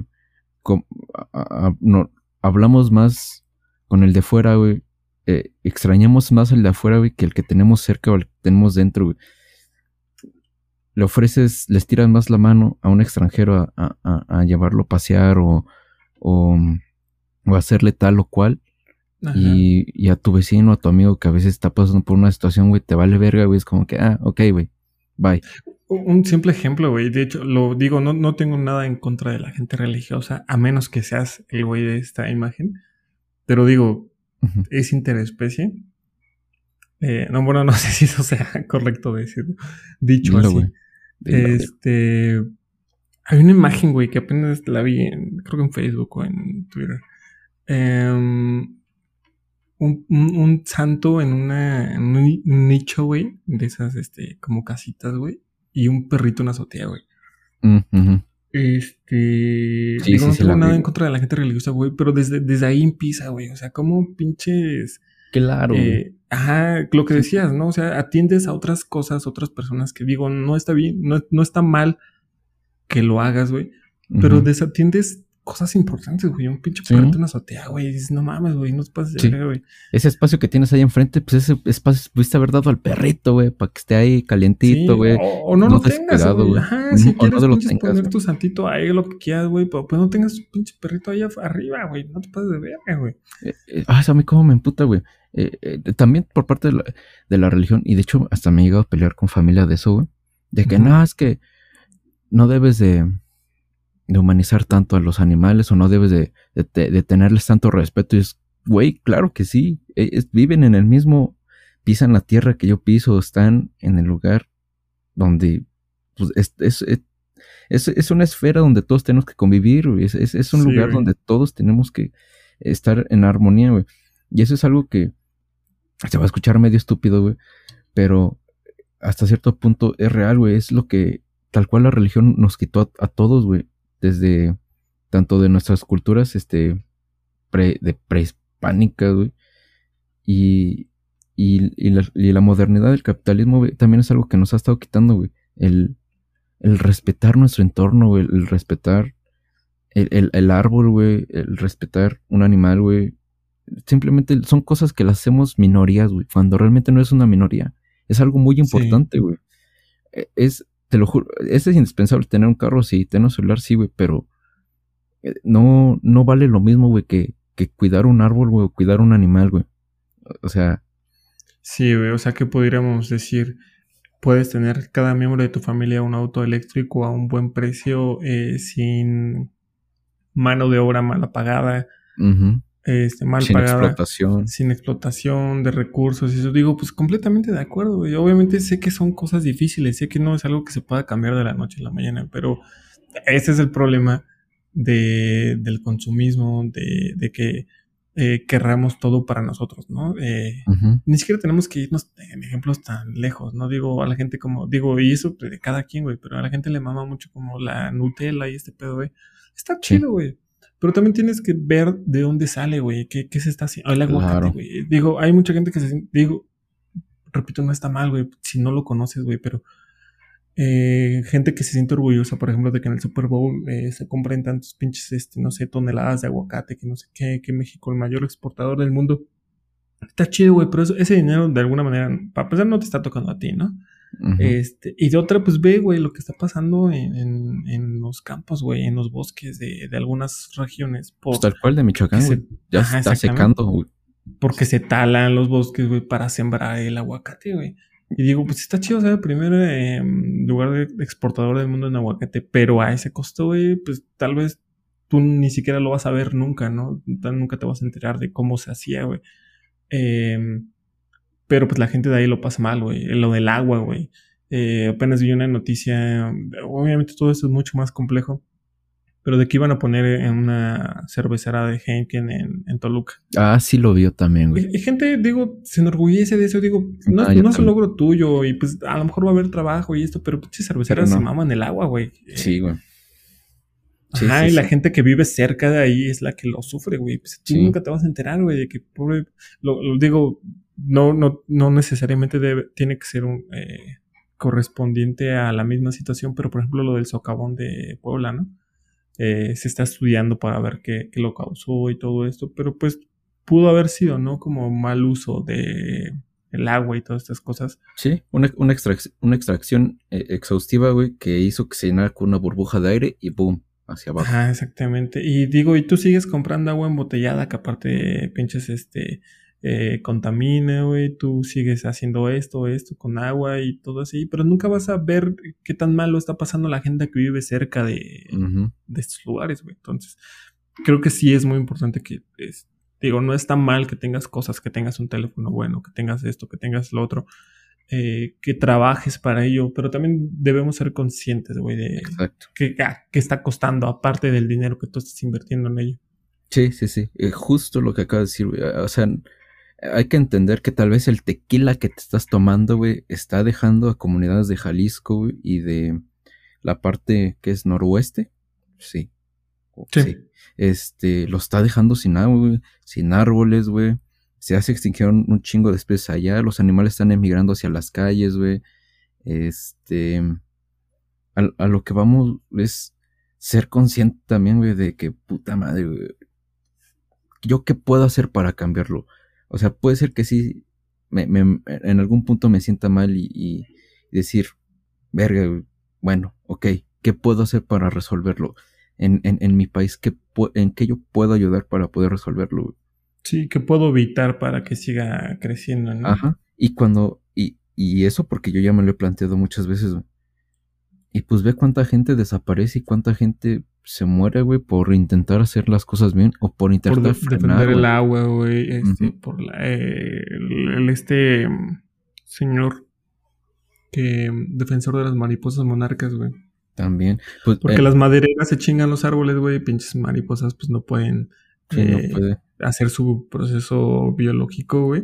S1: no, hablamos más con el de fuera, güey, eh, extrañamos más el de afuera, que el que tenemos cerca o el que tenemos dentro. Le ofreces, les tiras más la mano a un extranjero a, llevarlo a pasear o, o, hacerle tal o cual. Y, a tu vecino, a tu amigo que a veces está pasando por una situación, güey, te vale verga, güey, es como que, ah, ok, güey, bye.
S2: Un simple ejemplo, güey. De hecho, lo digo, no, no tengo nada en contra de la gente religiosa, a menos que seas el güey de esta imagen. Pero digo, es interespecie. Eh, no, bueno, no sé si eso sea correcto decirlo. Dicho así. este. Hay una imagen, güey, que apenas la vi en, creo que en Facebook o en Twitter. Em, un, santo en, una, en un nicho, güey, de esas, este, como casitas, güey, y un perrito en azotea, güey. Mm, este. Sí, digo, no tengo nada en contra de la gente religiosa, güey, pero desde, desde ahí empieza, güey. O sea, como pinches.
S1: Claro.
S2: Eh, ajá, lo que decías, ¿no? O sea, atiendes a otras cosas, otras personas que digo, no está bien, no, no está mal que lo hagas, güey, pero desatiendes cosas importantes, güey. Un pinche perrito en una azotea, güey. Dices, no mames, güey, no te pases de güey.
S1: Ese espacio que tienes ahí enfrente, pues ese espacio pudiste haber dado al perrito, güey, para que esté ahí calientito, güey.
S2: o, no, lo tengas, güey. Ajá, si quieres no poner tu santito ahí, lo que quieras, güey, pero pues no tengas un pinche perrito ahí arriba, güey. No te pases de verga, güey.
S1: Eh, eh, ah, eso a mí como me emputa, güey. Eh, también por parte de la, de la, religión, y de hecho hasta me he llegado a pelear con familia de eso, güey. De que, no, es que no debes de de humanizar tanto a los animales o no debes de, tenerles tanto respeto. Y es, güey, claro que sí. E, viven en el mismo, pisan la tierra que yo piso, están en el lugar donde pues, es, es, es, una esfera donde todos tenemos que convivir, Es, es, un lugar donde todos tenemos que estar en armonía, güey. Y eso es algo que se va a escuchar medio estúpido, güey. Pero hasta cierto punto es real, güey. Es lo que tal cual la religión nos quitó a todos, güey desde tanto de nuestras culturas este pre, de prehispánicas, güey, y, y, la, modernidad del capitalismo, güey, también es algo que nos ha estado quitando, güey, el, el respetar nuestro entorno, güey, el respetar el, el, árbol, güey, el respetar un animal, güey, simplemente son cosas que las hacemos minorías, güey, cuando realmente no es una minoría, es algo muy importante, güey. E, es, te lo juro, es indispensable tener un carro, sí, tener un celular, sí, güey, pero eh, no, no vale lo mismo, güey, que, que cuidar un árbol, güey, o cuidar un animal, güey. O sea.
S2: Sí, güey, o sea, que podríamos decir, puedes tener cada miembro de tu familia un auto eléctrico a un buen precio, eh, sin mano de obra mal pagada este, mal sin explotación. Sin explotación de recursos. Y eso digo, pues completamente de acuerdo. Y obviamente sé que son cosas difíciles, sé que no es algo que se pueda cambiar de la noche a la mañana, pero ese es el problema de, del consumismo, de, de que eh, querramos todo para nosotros, ¿no? Eh, Ni siquiera tenemos que irnos en ejemplos tan lejos, ¿no? Digo, a la gente como, digo, y eso de cada quien, güey, pero a la gente le mama mucho como la Nutella y este pedo, güey. Está chido, güey. Pero también tienes que ver de dónde sale, güey, qué, qué se está haciendo. El aguacate, güey. Digo, hay mucha gente que se... Digo, repito, no está mal, güey, si no lo conoces, güey, pero... Eh, gente que se siente orgullosa, por ejemplo, de que en el Super Bowl eh, se compren tantos pinches, este, no sé, toneladas de aguacate, que no sé qué, que México el mayor exportador del mundo. Está chido, güey, pero ese dinero de alguna manera, para empezar, no te está tocando a ti, ¿no? Este, y de otra, pues ve, güey, lo que está pasando en, en, los campos, güey, en los bosques de, de algunas regiones.
S1: Por, pues tal cual de Michoacán, güey. Ya está secando, güey.
S2: Porque se talan los bosques, güey, para sembrar el aguacate, güey. Y digo, pues está chido el primer em, lugar de exportador del mundo en aguacate, pero a ese costo, güey, pues tal vez tú ni siquiera lo vas a ver nunca, ¿no? Nunca te vas a enterar de cómo se hacía, güey. Eh, pero pues la gente de ahí lo pasa mal, güey. Lo del agua, güey. Eh, apenas vi una noticia. Obviamente todo esto es mucho más complejo. Pero de que iban a poner en una cervecera de Henken en, Toluca.
S1: Ah, sí lo vio también, güey.
S2: Y, gente, digo, se enorgullece de eso. Digo, no, ah, es un logro tuyo. Y pues a lo mejor va a haber trabajo y esto. Pero pinches cerveceras se maman el agua, güey.
S1: Sí, güey.
S2: Ajá, y la gente que vive cerca de ahí es la que lo sufre, güey. Pues tú nunca te vas a enterar, güey, de que pobre. lo, digo, no, no, no necesariamente debe, tiene que ser un eh, correspondiente a la misma situación, pero por ejemplo lo del socavón de Puebla, ¿no? Eh, se está estudiando para ver qué, qué, lo causó y todo esto, pero pues pudo haber sido, ¿no? Como mal uso de el agua y todas estas cosas.
S1: Sí, una, una, una extracción eh, exhaustiva, güey, que hizo que se llenara con una burbuja de aire y boom, hacia abajo.
S2: Ah, exactamente. Y digo, y tú sigues comprando agua embotellada, que aparte pinches este eh, contamina, güey, tú sigues haciendo esto, esto con agua y todo así, pero nunca vas a ver qué tan malo está pasando la gente que vive cerca de, de estos lugares, güey. Entonces, creo que sí es muy importante que Digo, no está mal que tengas cosas, que tengas un teléfono bueno, que tengas esto, que tengas lo otro, eh, que trabajes para ello, pero también debemos ser conscientes, güey, de qué que está costando, aparte del dinero que tú estás invirtiendo en ello.
S1: Sí, sí, sí. Eh, justo lo que acabas de decir, güey. O sea, hay que entender que tal vez el tequila que te estás tomando, güey, está dejando a comunidades de Jalisco y de la parte que es noroeste. Sí. Sí. Este, lo está dejando sin agua, sin árboles, güey se hace extinción un chingo de especies allá, los animales están emigrando hacia las calles, güey. Este, a, lo que vamos es ser consciente también, güey, de que puta madre, güey. ¿Yo qué puedo hacer para cambiarlo? O sea, puede ser que sí, me, en algún punto me sienta mal y, decir, verga, bueno, ok, ¿qué puedo hacer para resolverlo? En, en, en mi país, ¿qué, ¿en qué yo puedo ayudar para poder resolverlo?
S2: Sí, que puedo evitar para que siga creciendo, ¿no?
S1: Ajá. Y cuando, y, y eso porque yo ya me lo he planteado muchas veces. Y pues ve cuánta gente desaparece y cuánta gente se muere, güey, por intentar hacer las cosas bien o por intentar
S2: por defender el agua, güey, este, por la, eh, el, este señor que defensor de las mariposas monarcas, güey.
S1: También. Pues,
S2: Porque eh las madereras se chingan los árboles, güey, pinches mariposas pues no pueden eh, hacer su proceso biológico, güey.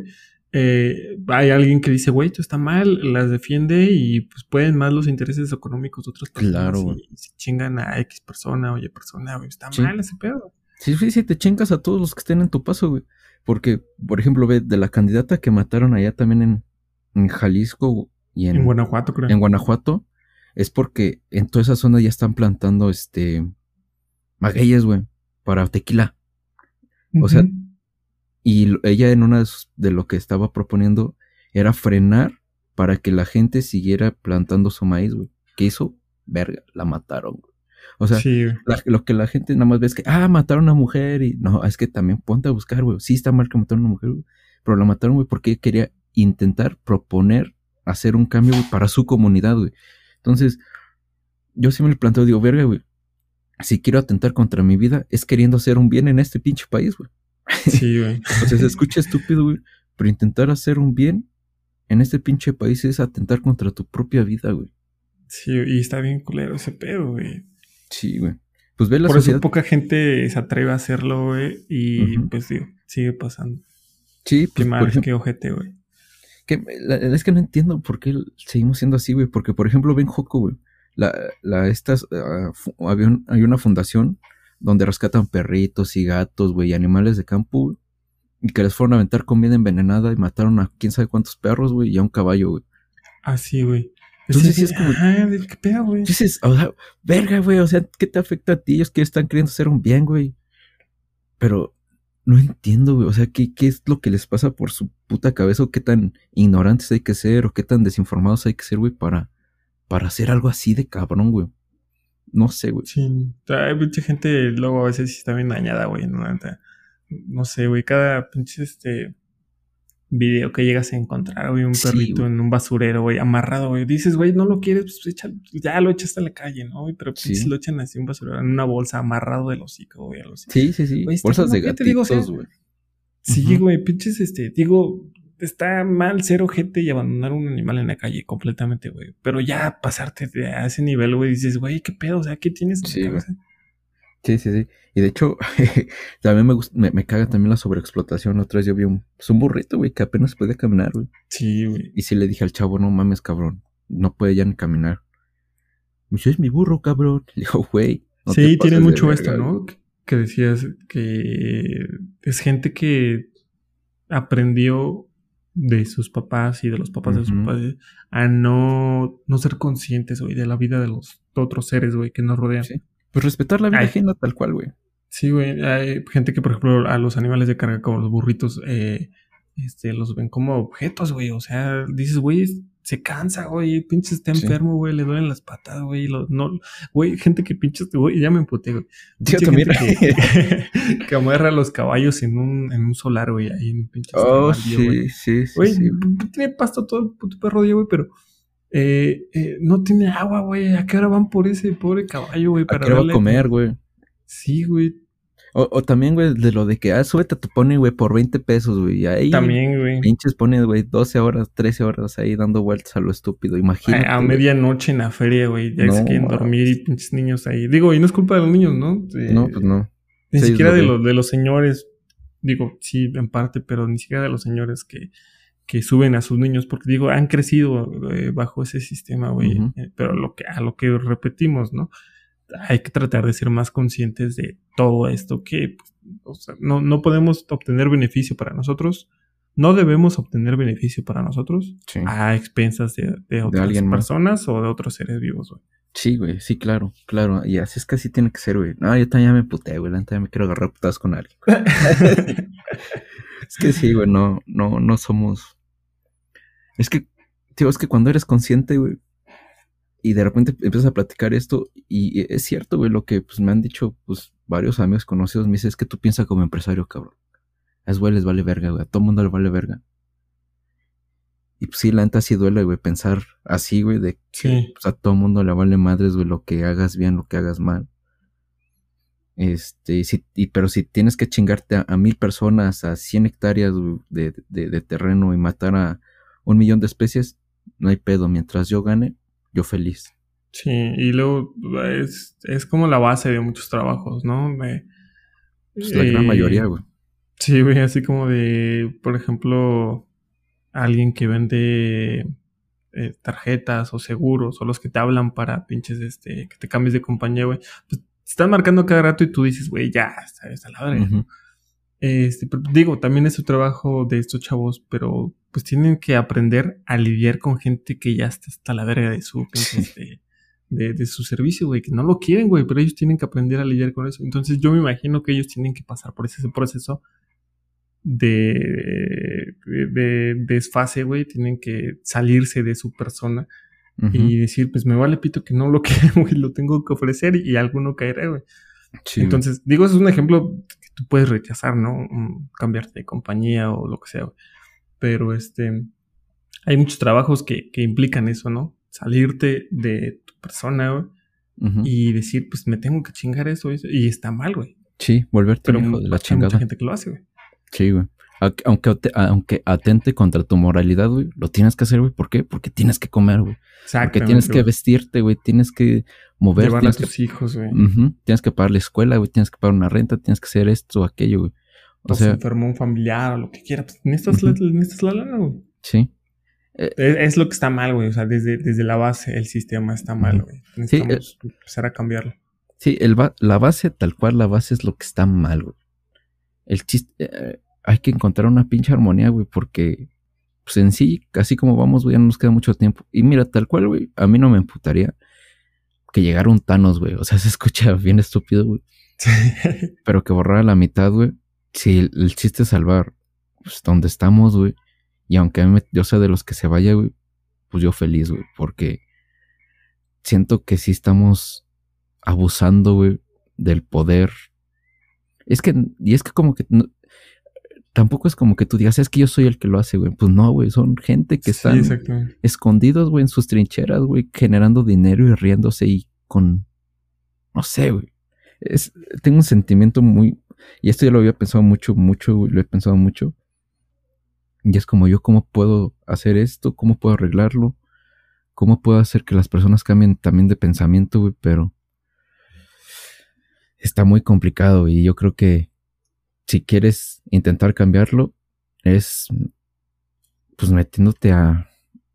S2: Eh, hay alguien que dice, güey, esto está mal, las defiende y pues pueden más los intereses económicos de otras
S1: personas. Claro.
S2: Y, se chingan a X persona, oye persona, güey, está mal ese pedo.
S1: Sí, sí, sí, te chingas a todos los que estén en tu paso, güey. Porque, por ejemplo, ve, de la candidata que mataron allá también en, en Jalisco y en,
S2: en Guanajuato, creo.
S1: En Guanajuato, es porque en toda esa zona ya están plantando este magueyes, güey, para tequila. O sea, y ella en una de lo que estaba proponiendo era frenar para que la gente siguiera plantando su maíz, güey. ¿Qué hizo? Verga, la mataron, güey. O sea, lo que la gente nada más ve es que, ah, mataron a una mujer y no, es que también ponte a buscar, güey. Sí está mal que mataron a una mujer, güey. Pero la mataron, güey, porque quería intentar proponer hacer un cambio, güey, para su comunidad, güey. Entonces, yo sí me lo planteo, digo, verga, güey si quiero atentar contra mi vida, es queriendo hacer un bien en este pinche país, güey.
S2: Sí, güey.
S1: o sea, se escucha estúpido, güey. Pero intentar hacer un bien en este pinche país es atentar contra tu propia vida, güey.
S2: Sí, y está bien culero ese pedo, güey.
S1: Sí, güey. Pues ve la
S2: Por eso poca gente se atreve a hacerlo, güey. Y pues digo, sigue pasando.
S1: Sí, pues,
S2: Qué mal, qué ojete, güey.
S1: Que, es que no entiendo por qué seguimos siendo así, güey. Porque, por ejemplo, ven Joco, güey la, la estas, uh, hay una fundación donde rescatan perritos y gatos, güey, y animales de campo, y que les fueron a aventar comida envenenada y mataron a quién sabe cuántos perros, güey, y a un caballo, güey.
S2: Ah, sí, güey.
S1: Entonces sí es como.
S2: Ah, ¿qué pedo, güey?
S1: Dices, o sea, verga, güey, o sea, ¿qué te afecta a ti? Ellos que están queriendo hacer un bien, güey. Pero no entiendo, güey, o sea, ¿qué, ¿qué es lo que les pasa por su puta cabeza? ¿O qué tan ignorantes hay que ser? ¿O qué tan desinformados hay que ser, güey, para para hacer algo así de cabrón, güey. No sé, güey.
S2: Sí, hay mucha gente luego a veces está bien dañada, güey. No, no sé, güey. Cada pinche este video que llegas a encontrar, güey, un perrito en un basurero, güey, amarrado, güey. Dices, güey, no lo quieres, pues echa, ya lo echas a la calle, ¿no? Güey? Pero pues lo echan así un basurero en una bolsa amarrado del hocico, güey.
S1: Sí, sí, sí. Bolsas de gatitos, güey.
S2: Sí, güey, pinches, este, digo, está mal ser ojete y abandonar un animal en la calle completamente, güey. Pero ya pasarte a ese nivel, güey, dices, güey, qué pedo, o sea, ¿qué tienes?
S1: Sí, sí, sí, sí. Y de hecho, también me, gusta, me, caga también la sobreexplotación. Otra vez yo vi un, pues un burrito, güey, que apenas puede caminar, güey.
S2: Sí, güey.
S1: Y sí le dije al chavo, no mames, cabrón, no puede ya ni caminar. Me dice, es mi burro, cabrón. Le digo, güey.
S2: sí, tiene mucho esto, ¿no? Que decías que es gente que aprendió de sus papás y de los papás de sus padres a no, no ser conscientes, güey, de la vida de los otros seres, güey, que nos rodean.
S1: Pues respetar la vida ajena tal cual, güey.
S2: Sí, güey. Hay gente que, por ejemplo, a los animales de carga, como los burritos, eh, este, los ven como objetos, güey. O sea, dices, güey, se cansa, güey, pinche está enfermo, güey, le duelen las patas, güey, no, güey, gente que pinches, güey, ya me emputé, güey.
S1: Yo también.
S2: Que, que, amarra a los caballos en un, en un solar, güey, ahí en pinche
S1: Oh, sí, sí, sí,
S2: Güey, tiene pasto todo el puto perro día, güey, pero eh, eh, no tiene agua, güey. ¿A qué hora van por ese pobre caballo, güey?
S1: ¿A qué hora va a comer, güey?
S2: Sí, güey.
S1: O, también, güey, de lo de que, ah, súbete a tu pony, güey, por 20 pesos, güey. Ahí.
S2: También, güey.
S1: Pinches pones, güey, 12 horas, 13 horas ahí dando vueltas a lo estúpido. Imagínate.
S2: A, medianoche en la feria, güey. Ya se quieren dormir y pinches niños ahí. Digo, y no es culpa de los niños, ¿no?
S1: no, pues no.
S2: Ni siquiera de, los de los señores. Digo, sí, en parte, pero ni siquiera de los señores que, que suben a sus niños. Porque, digo, han crecido eh, bajo ese sistema, güey. Eh, pero lo que, a lo que repetimos, ¿no? Hay que tratar de ser más conscientes de todo esto que pues, no, no, podemos obtener beneficio para nosotros. No debemos obtener beneficio para nosotros a expensas de, de otras personas o de otros seres vivos, güey.
S1: Sí, güey, sí, claro, claro. Y así es que así tiene que ser, güey. No, yo también me puté, güey. También me quiero agarrar putadas con alguien. es que sí, güey, no, no, no somos. Es que, tío, es que cuando eres consciente, güey, y de repente empiezas a platicar esto y es cierto, güey, lo que pues, me han dicho pues, varios amigos conocidos. Me dicen, es que tú piensas como empresario, cabrón. Es güey, les vale verga, güey. A todo mundo le vale verga. Y pues sí, la neta sí duele, güey, pensar así, güey, de que pues, a todo mundo le vale madres, güey, lo que hagas bien, lo que hagas mal. Este, y pero si tienes que chingarte a, mil personas, a 100 hectáreas de, de, terreno y matar a un millón de especies, no hay pedo. Mientras yo gane, yo feliz.
S2: Sí, y luego es, es como la base de muchos trabajos, ¿no?
S1: Es pues la gran mayoría, güey.
S2: Sí, güey, así como de, por ejemplo, alguien que vende eh, tarjetas o seguros o los que te hablan para pinches, este, que te cambies de compañía, güey. Pues te están marcando cada rato y tú dices, güey, ya, está, está la verga. Este, digo, también es su trabajo de estos chavos, pero pues tienen que aprender a lidiar con gente que ya está hasta la verga de su, este, de, su servicio, güey, que no lo quieren, güey, pero ellos tienen que aprender a lidiar con eso. Entonces yo me imagino que ellos tienen que pasar por ese, proceso de, de, desfase, güey, tienen que salirse de su persona y decir, pues me vale pito que no lo quiero, güey, lo tengo que ofrecer y alguno caerá, güey. Entonces, digo, eso es un ejemplo tú puedes rechazar, ¿no? Cambiarte de compañía o lo que sea, Pero este, hay muchos trabajos que, que implican eso, ¿no? Salirte de tu persona, güey, y decir, pues me tengo que chingar eso, y está mal, güey.
S1: Sí, volverte Pero hijo de la chingada. Hay mucha
S2: gente que lo hace, güey.
S1: Sí, güey. Aunque, aunque atente contra tu moralidad, güey, lo tienes que hacer, güey. ¿Por qué? Porque tienes que comer, güey. Porque tienes que vestirte, güey. Tienes que moverte.
S2: Llevar a tus hijos, güey.
S1: Tienes que pagar la escuela, güey. Tienes que pagar una renta. Tienes que hacer esto o aquello, güey.
S2: O, sea, se enfermó un familiar o lo que quieras. Pues, necesitas, la, lana, güey.
S1: Sí.
S2: es, lo que está mal, güey. O sea, desde, desde la base el sistema está mal, güey. Necesitamos sí, empezar a cambiarlo.
S1: Sí, el la base, tal cual, la base es lo que está mal, güey. El chiste... Eh, hay que encontrar una pinche armonía, güey, porque pues en sí, casi como vamos, güey, ya no nos queda mucho tiempo. Y mira, tal cual, güey, a mí no me emputaría que llegara un Thanos, güey. O sea, se escucha bien estúpido, güey. Pero que borrara la mitad, güey. Si el, chiste es salvar, pues donde estamos, güey. Y aunque a mí yo sea de los que se vaya, güey, pues yo feliz, güey, porque siento que sí estamos abusando, güey, del poder. Es que, y es que como que tampoco es como que tú digas, es que yo soy el que lo hace, güey. Pues no, güey, son gente que están escondidos, güey, en sus trincheras, güey, generando dinero y riéndose y con, no sé, güey. Es, tengo un sentimiento muy, y esto ya lo había pensado mucho, mucho, güey, lo he pensado mucho. Y es como yo, ¿cómo puedo hacer esto? ¿Cómo puedo arreglarlo? ¿Cómo puedo hacer que las personas cambien también de pensamiento, güey? Pero está muy complicado y yo creo que si quieres intentar cambiarlo, es pues metiéndote a,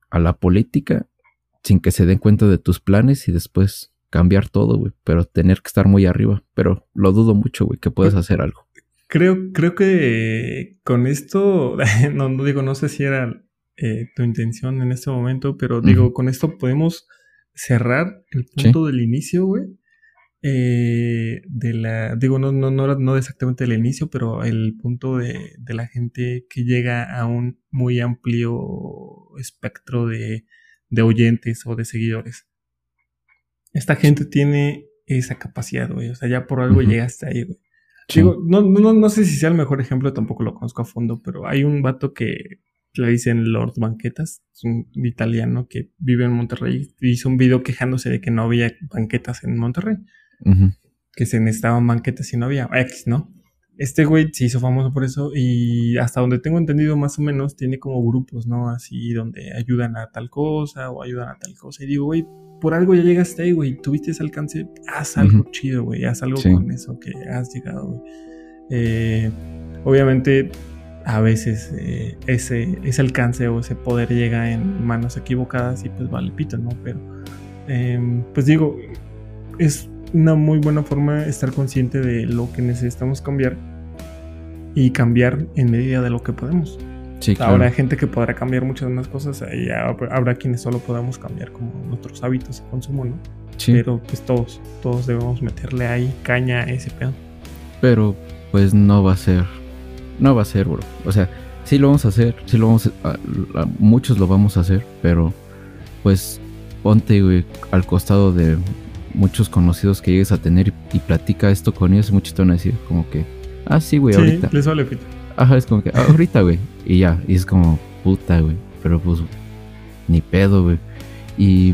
S1: a la política sin que se den cuenta de tus planes y después cambiar todo, güey. Pero tener que estar muy arriba. Pero lo dudo mucho, güey, que puedes hacer algo.
S2: Creo, creo que con esto, no, no digo, no sé si era eh, tu intención en este momento, pero digo, con esto podemos cerrar el punto del inicio, güey eh, de la, digo, no, no, no, no exactamente el inicio, pero el punto de, de, la gente que llega a un muy amplio espectro de, de oyentes o de seguidores. Esta gente tiene esa capacidad, güey. O sea, ya por algo llega hasta ahí, güey. Digo, no, no, no sé si sea el mejor ejemplo, tampoco lo conozco a fondo, pero hay un vato que le dicen Lord Banquetas, es un italiano que vive en Monterrey, hizo un video quejándose de que no había banquetas en Monterrey. Que se necesitaban banquetas y no había X, ¿no? Este güey se hizo famoso por eso y hasta donde tengo entendido más o menos tiene como grupos, ¿no? Así donde ayudan a tal cosa o ayudan a tal cosa. Y digo, güey, por algo ya llegaste ahí, güey, tuviste ese alcance, haz algo chido, güey, haz algo con eso que has llegado, güey. Eh, obviamente a veces eh, ese, ese alcance o ese poder llega en manos equivocadas y pues vale pito, ¿no? Pero em, pues digo, es una muy buena forma estar consciente de lo que necesitamos cambiar y cambiar en medida de lo que podemos. Sí, claro. Habrá gente que podrá cambiar muchas más cosas y habrá quienes solo podamos cambiar como nuestros hábitos de consumo, ¿no? Sí. Pero pues todos, todos debemos meterle ahí caña a ese pedo.
S1: Pero pues no va a ser no va a ser, bro. O sea, sí lo vamos a hacer, sí lo vamos a, muchos lo vamos a hacer, pero pues ponte, güey, al costado de muchos conocidos que llegues a tener y, platica esto con ellos, muchos te van a decir como que, ah, sí, güey, ahorita.
S2: les vale pito.
S1: Ajá, es como que, ah, ahorita, güey. Y ya, y es como, puta, güey. Pero pues, ni pedo, güey. Y,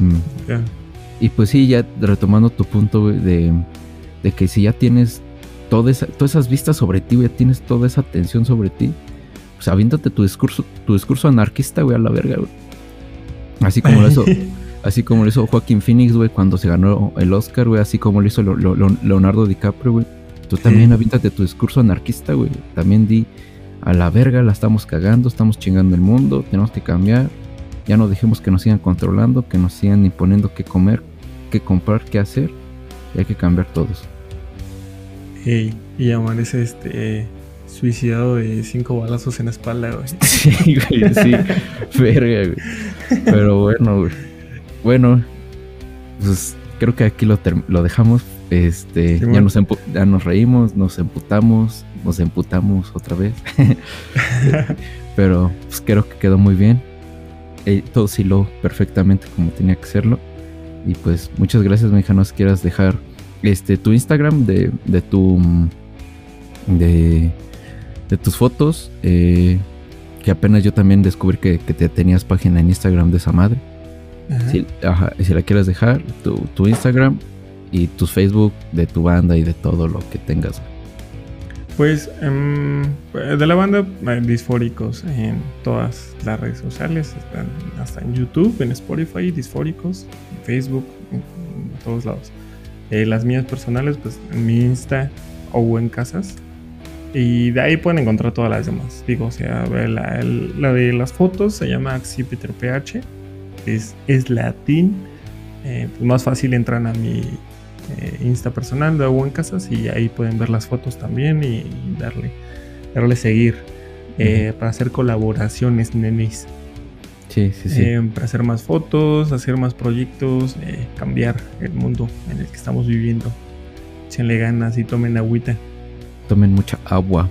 S1: y pues sí, ya retomando tu punto, güey, de, de que si ya tienes todas esas vistas sobre ti, güey, tienes toda esa atención sobre ti. Pues aviéntate tu discurso, tu discurso anarquista, güey, a la verga, güey. Así como hizo, así como lo hizo Joaquín Phoenix, güey, cuando se ganó el Oscar, güey, así como lo hizo Leonardo DiCaprio, güey. Tú también aviéntate tu discurso anarquista, güey. También di a la verga, la estamos cagando, estamos chingando el mundo, tenemos que cambiar. Ya no dejemos que nos sigan controlando, que nos sigan imponiendo qué comer, qué comprar, qué hacer. Y hay que cambiar todos
S2: y amanece este suicidado de cinco balazos en la espalda, güey.
S1: Sí, güey, sí. Verga, güey. Pero bueno, güey. Bueno, pues creo que aquí lo, lo dejamos. Este, ya, nos ya nos reímos, nos emputamos, nos emputamos otra vez. Pero pues creo que quedó muy bien. Eh, todo siló perfectamente como tenía que serlo. Y pues muchas gracias, mi hija. Nos quieras dejar este, tu Instagram de, de tu. De, de tus fotos. Eh, que apenas yo también descubrí que, te tenías página en Instagram de esa madre. Si, si la quieres dejar, tu, tu, Instagram y tu Facebook de tu banda y de todo lo que tengas.
S2: Pues em, de la banda eh, Disfóricos en todas las redes sociales, están hasta en YouTube, en Spotify, Disfóricos, en Facebook, en todos lados. Eh, las mías personales, pues en mi Insta o en Casas. Y de ahí pueden encontrar todas las demás. Digo, o sea, la, la de las fotos se llama Axipiter PH. Es, es latín. Eh, pues más fácil entran a mi eh, Insta personal de en Casas y ahí pueden ver las fotos también y, darle, darle seguir. Para hacer colaboraciones, nenes.
S1: Sí, sí, sí.
S2: Eh, para hacer más fotos, hacer más proyectos, eh, cambiar el mundo en el que estamos viviendo. Échenle ganas y tomen agüita.
S1: Tomen mucha agua.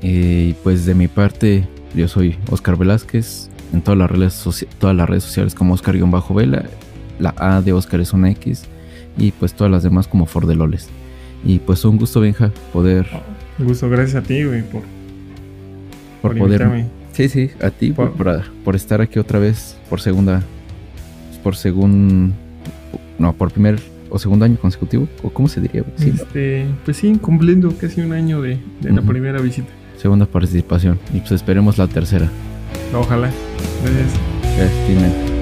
S1: Eh, y pues de mi parte, yo soy Oscar Velázquez. En todas las redes, todas las redes sociales como Oscar-Vela. La A de Oscar es una X. Y pues todas las demás como Fordeloles. Y pues un gusto, Benja, poder.
S2: un gusto, gracias a ti, güey, por,
S1: por, poder. Sí, sí, a ti por, por, estar aquí otra vez por segunda, por segundo, no, por primer o segundo año consecutivo, o cómo se diría.
S2: este, pues sí, cumpliendo casi un año de, la primera visita.
S1: Segunda participación y pues esperemos la tercera.
S2: Ojalá. Gracias.
S1: Gracias,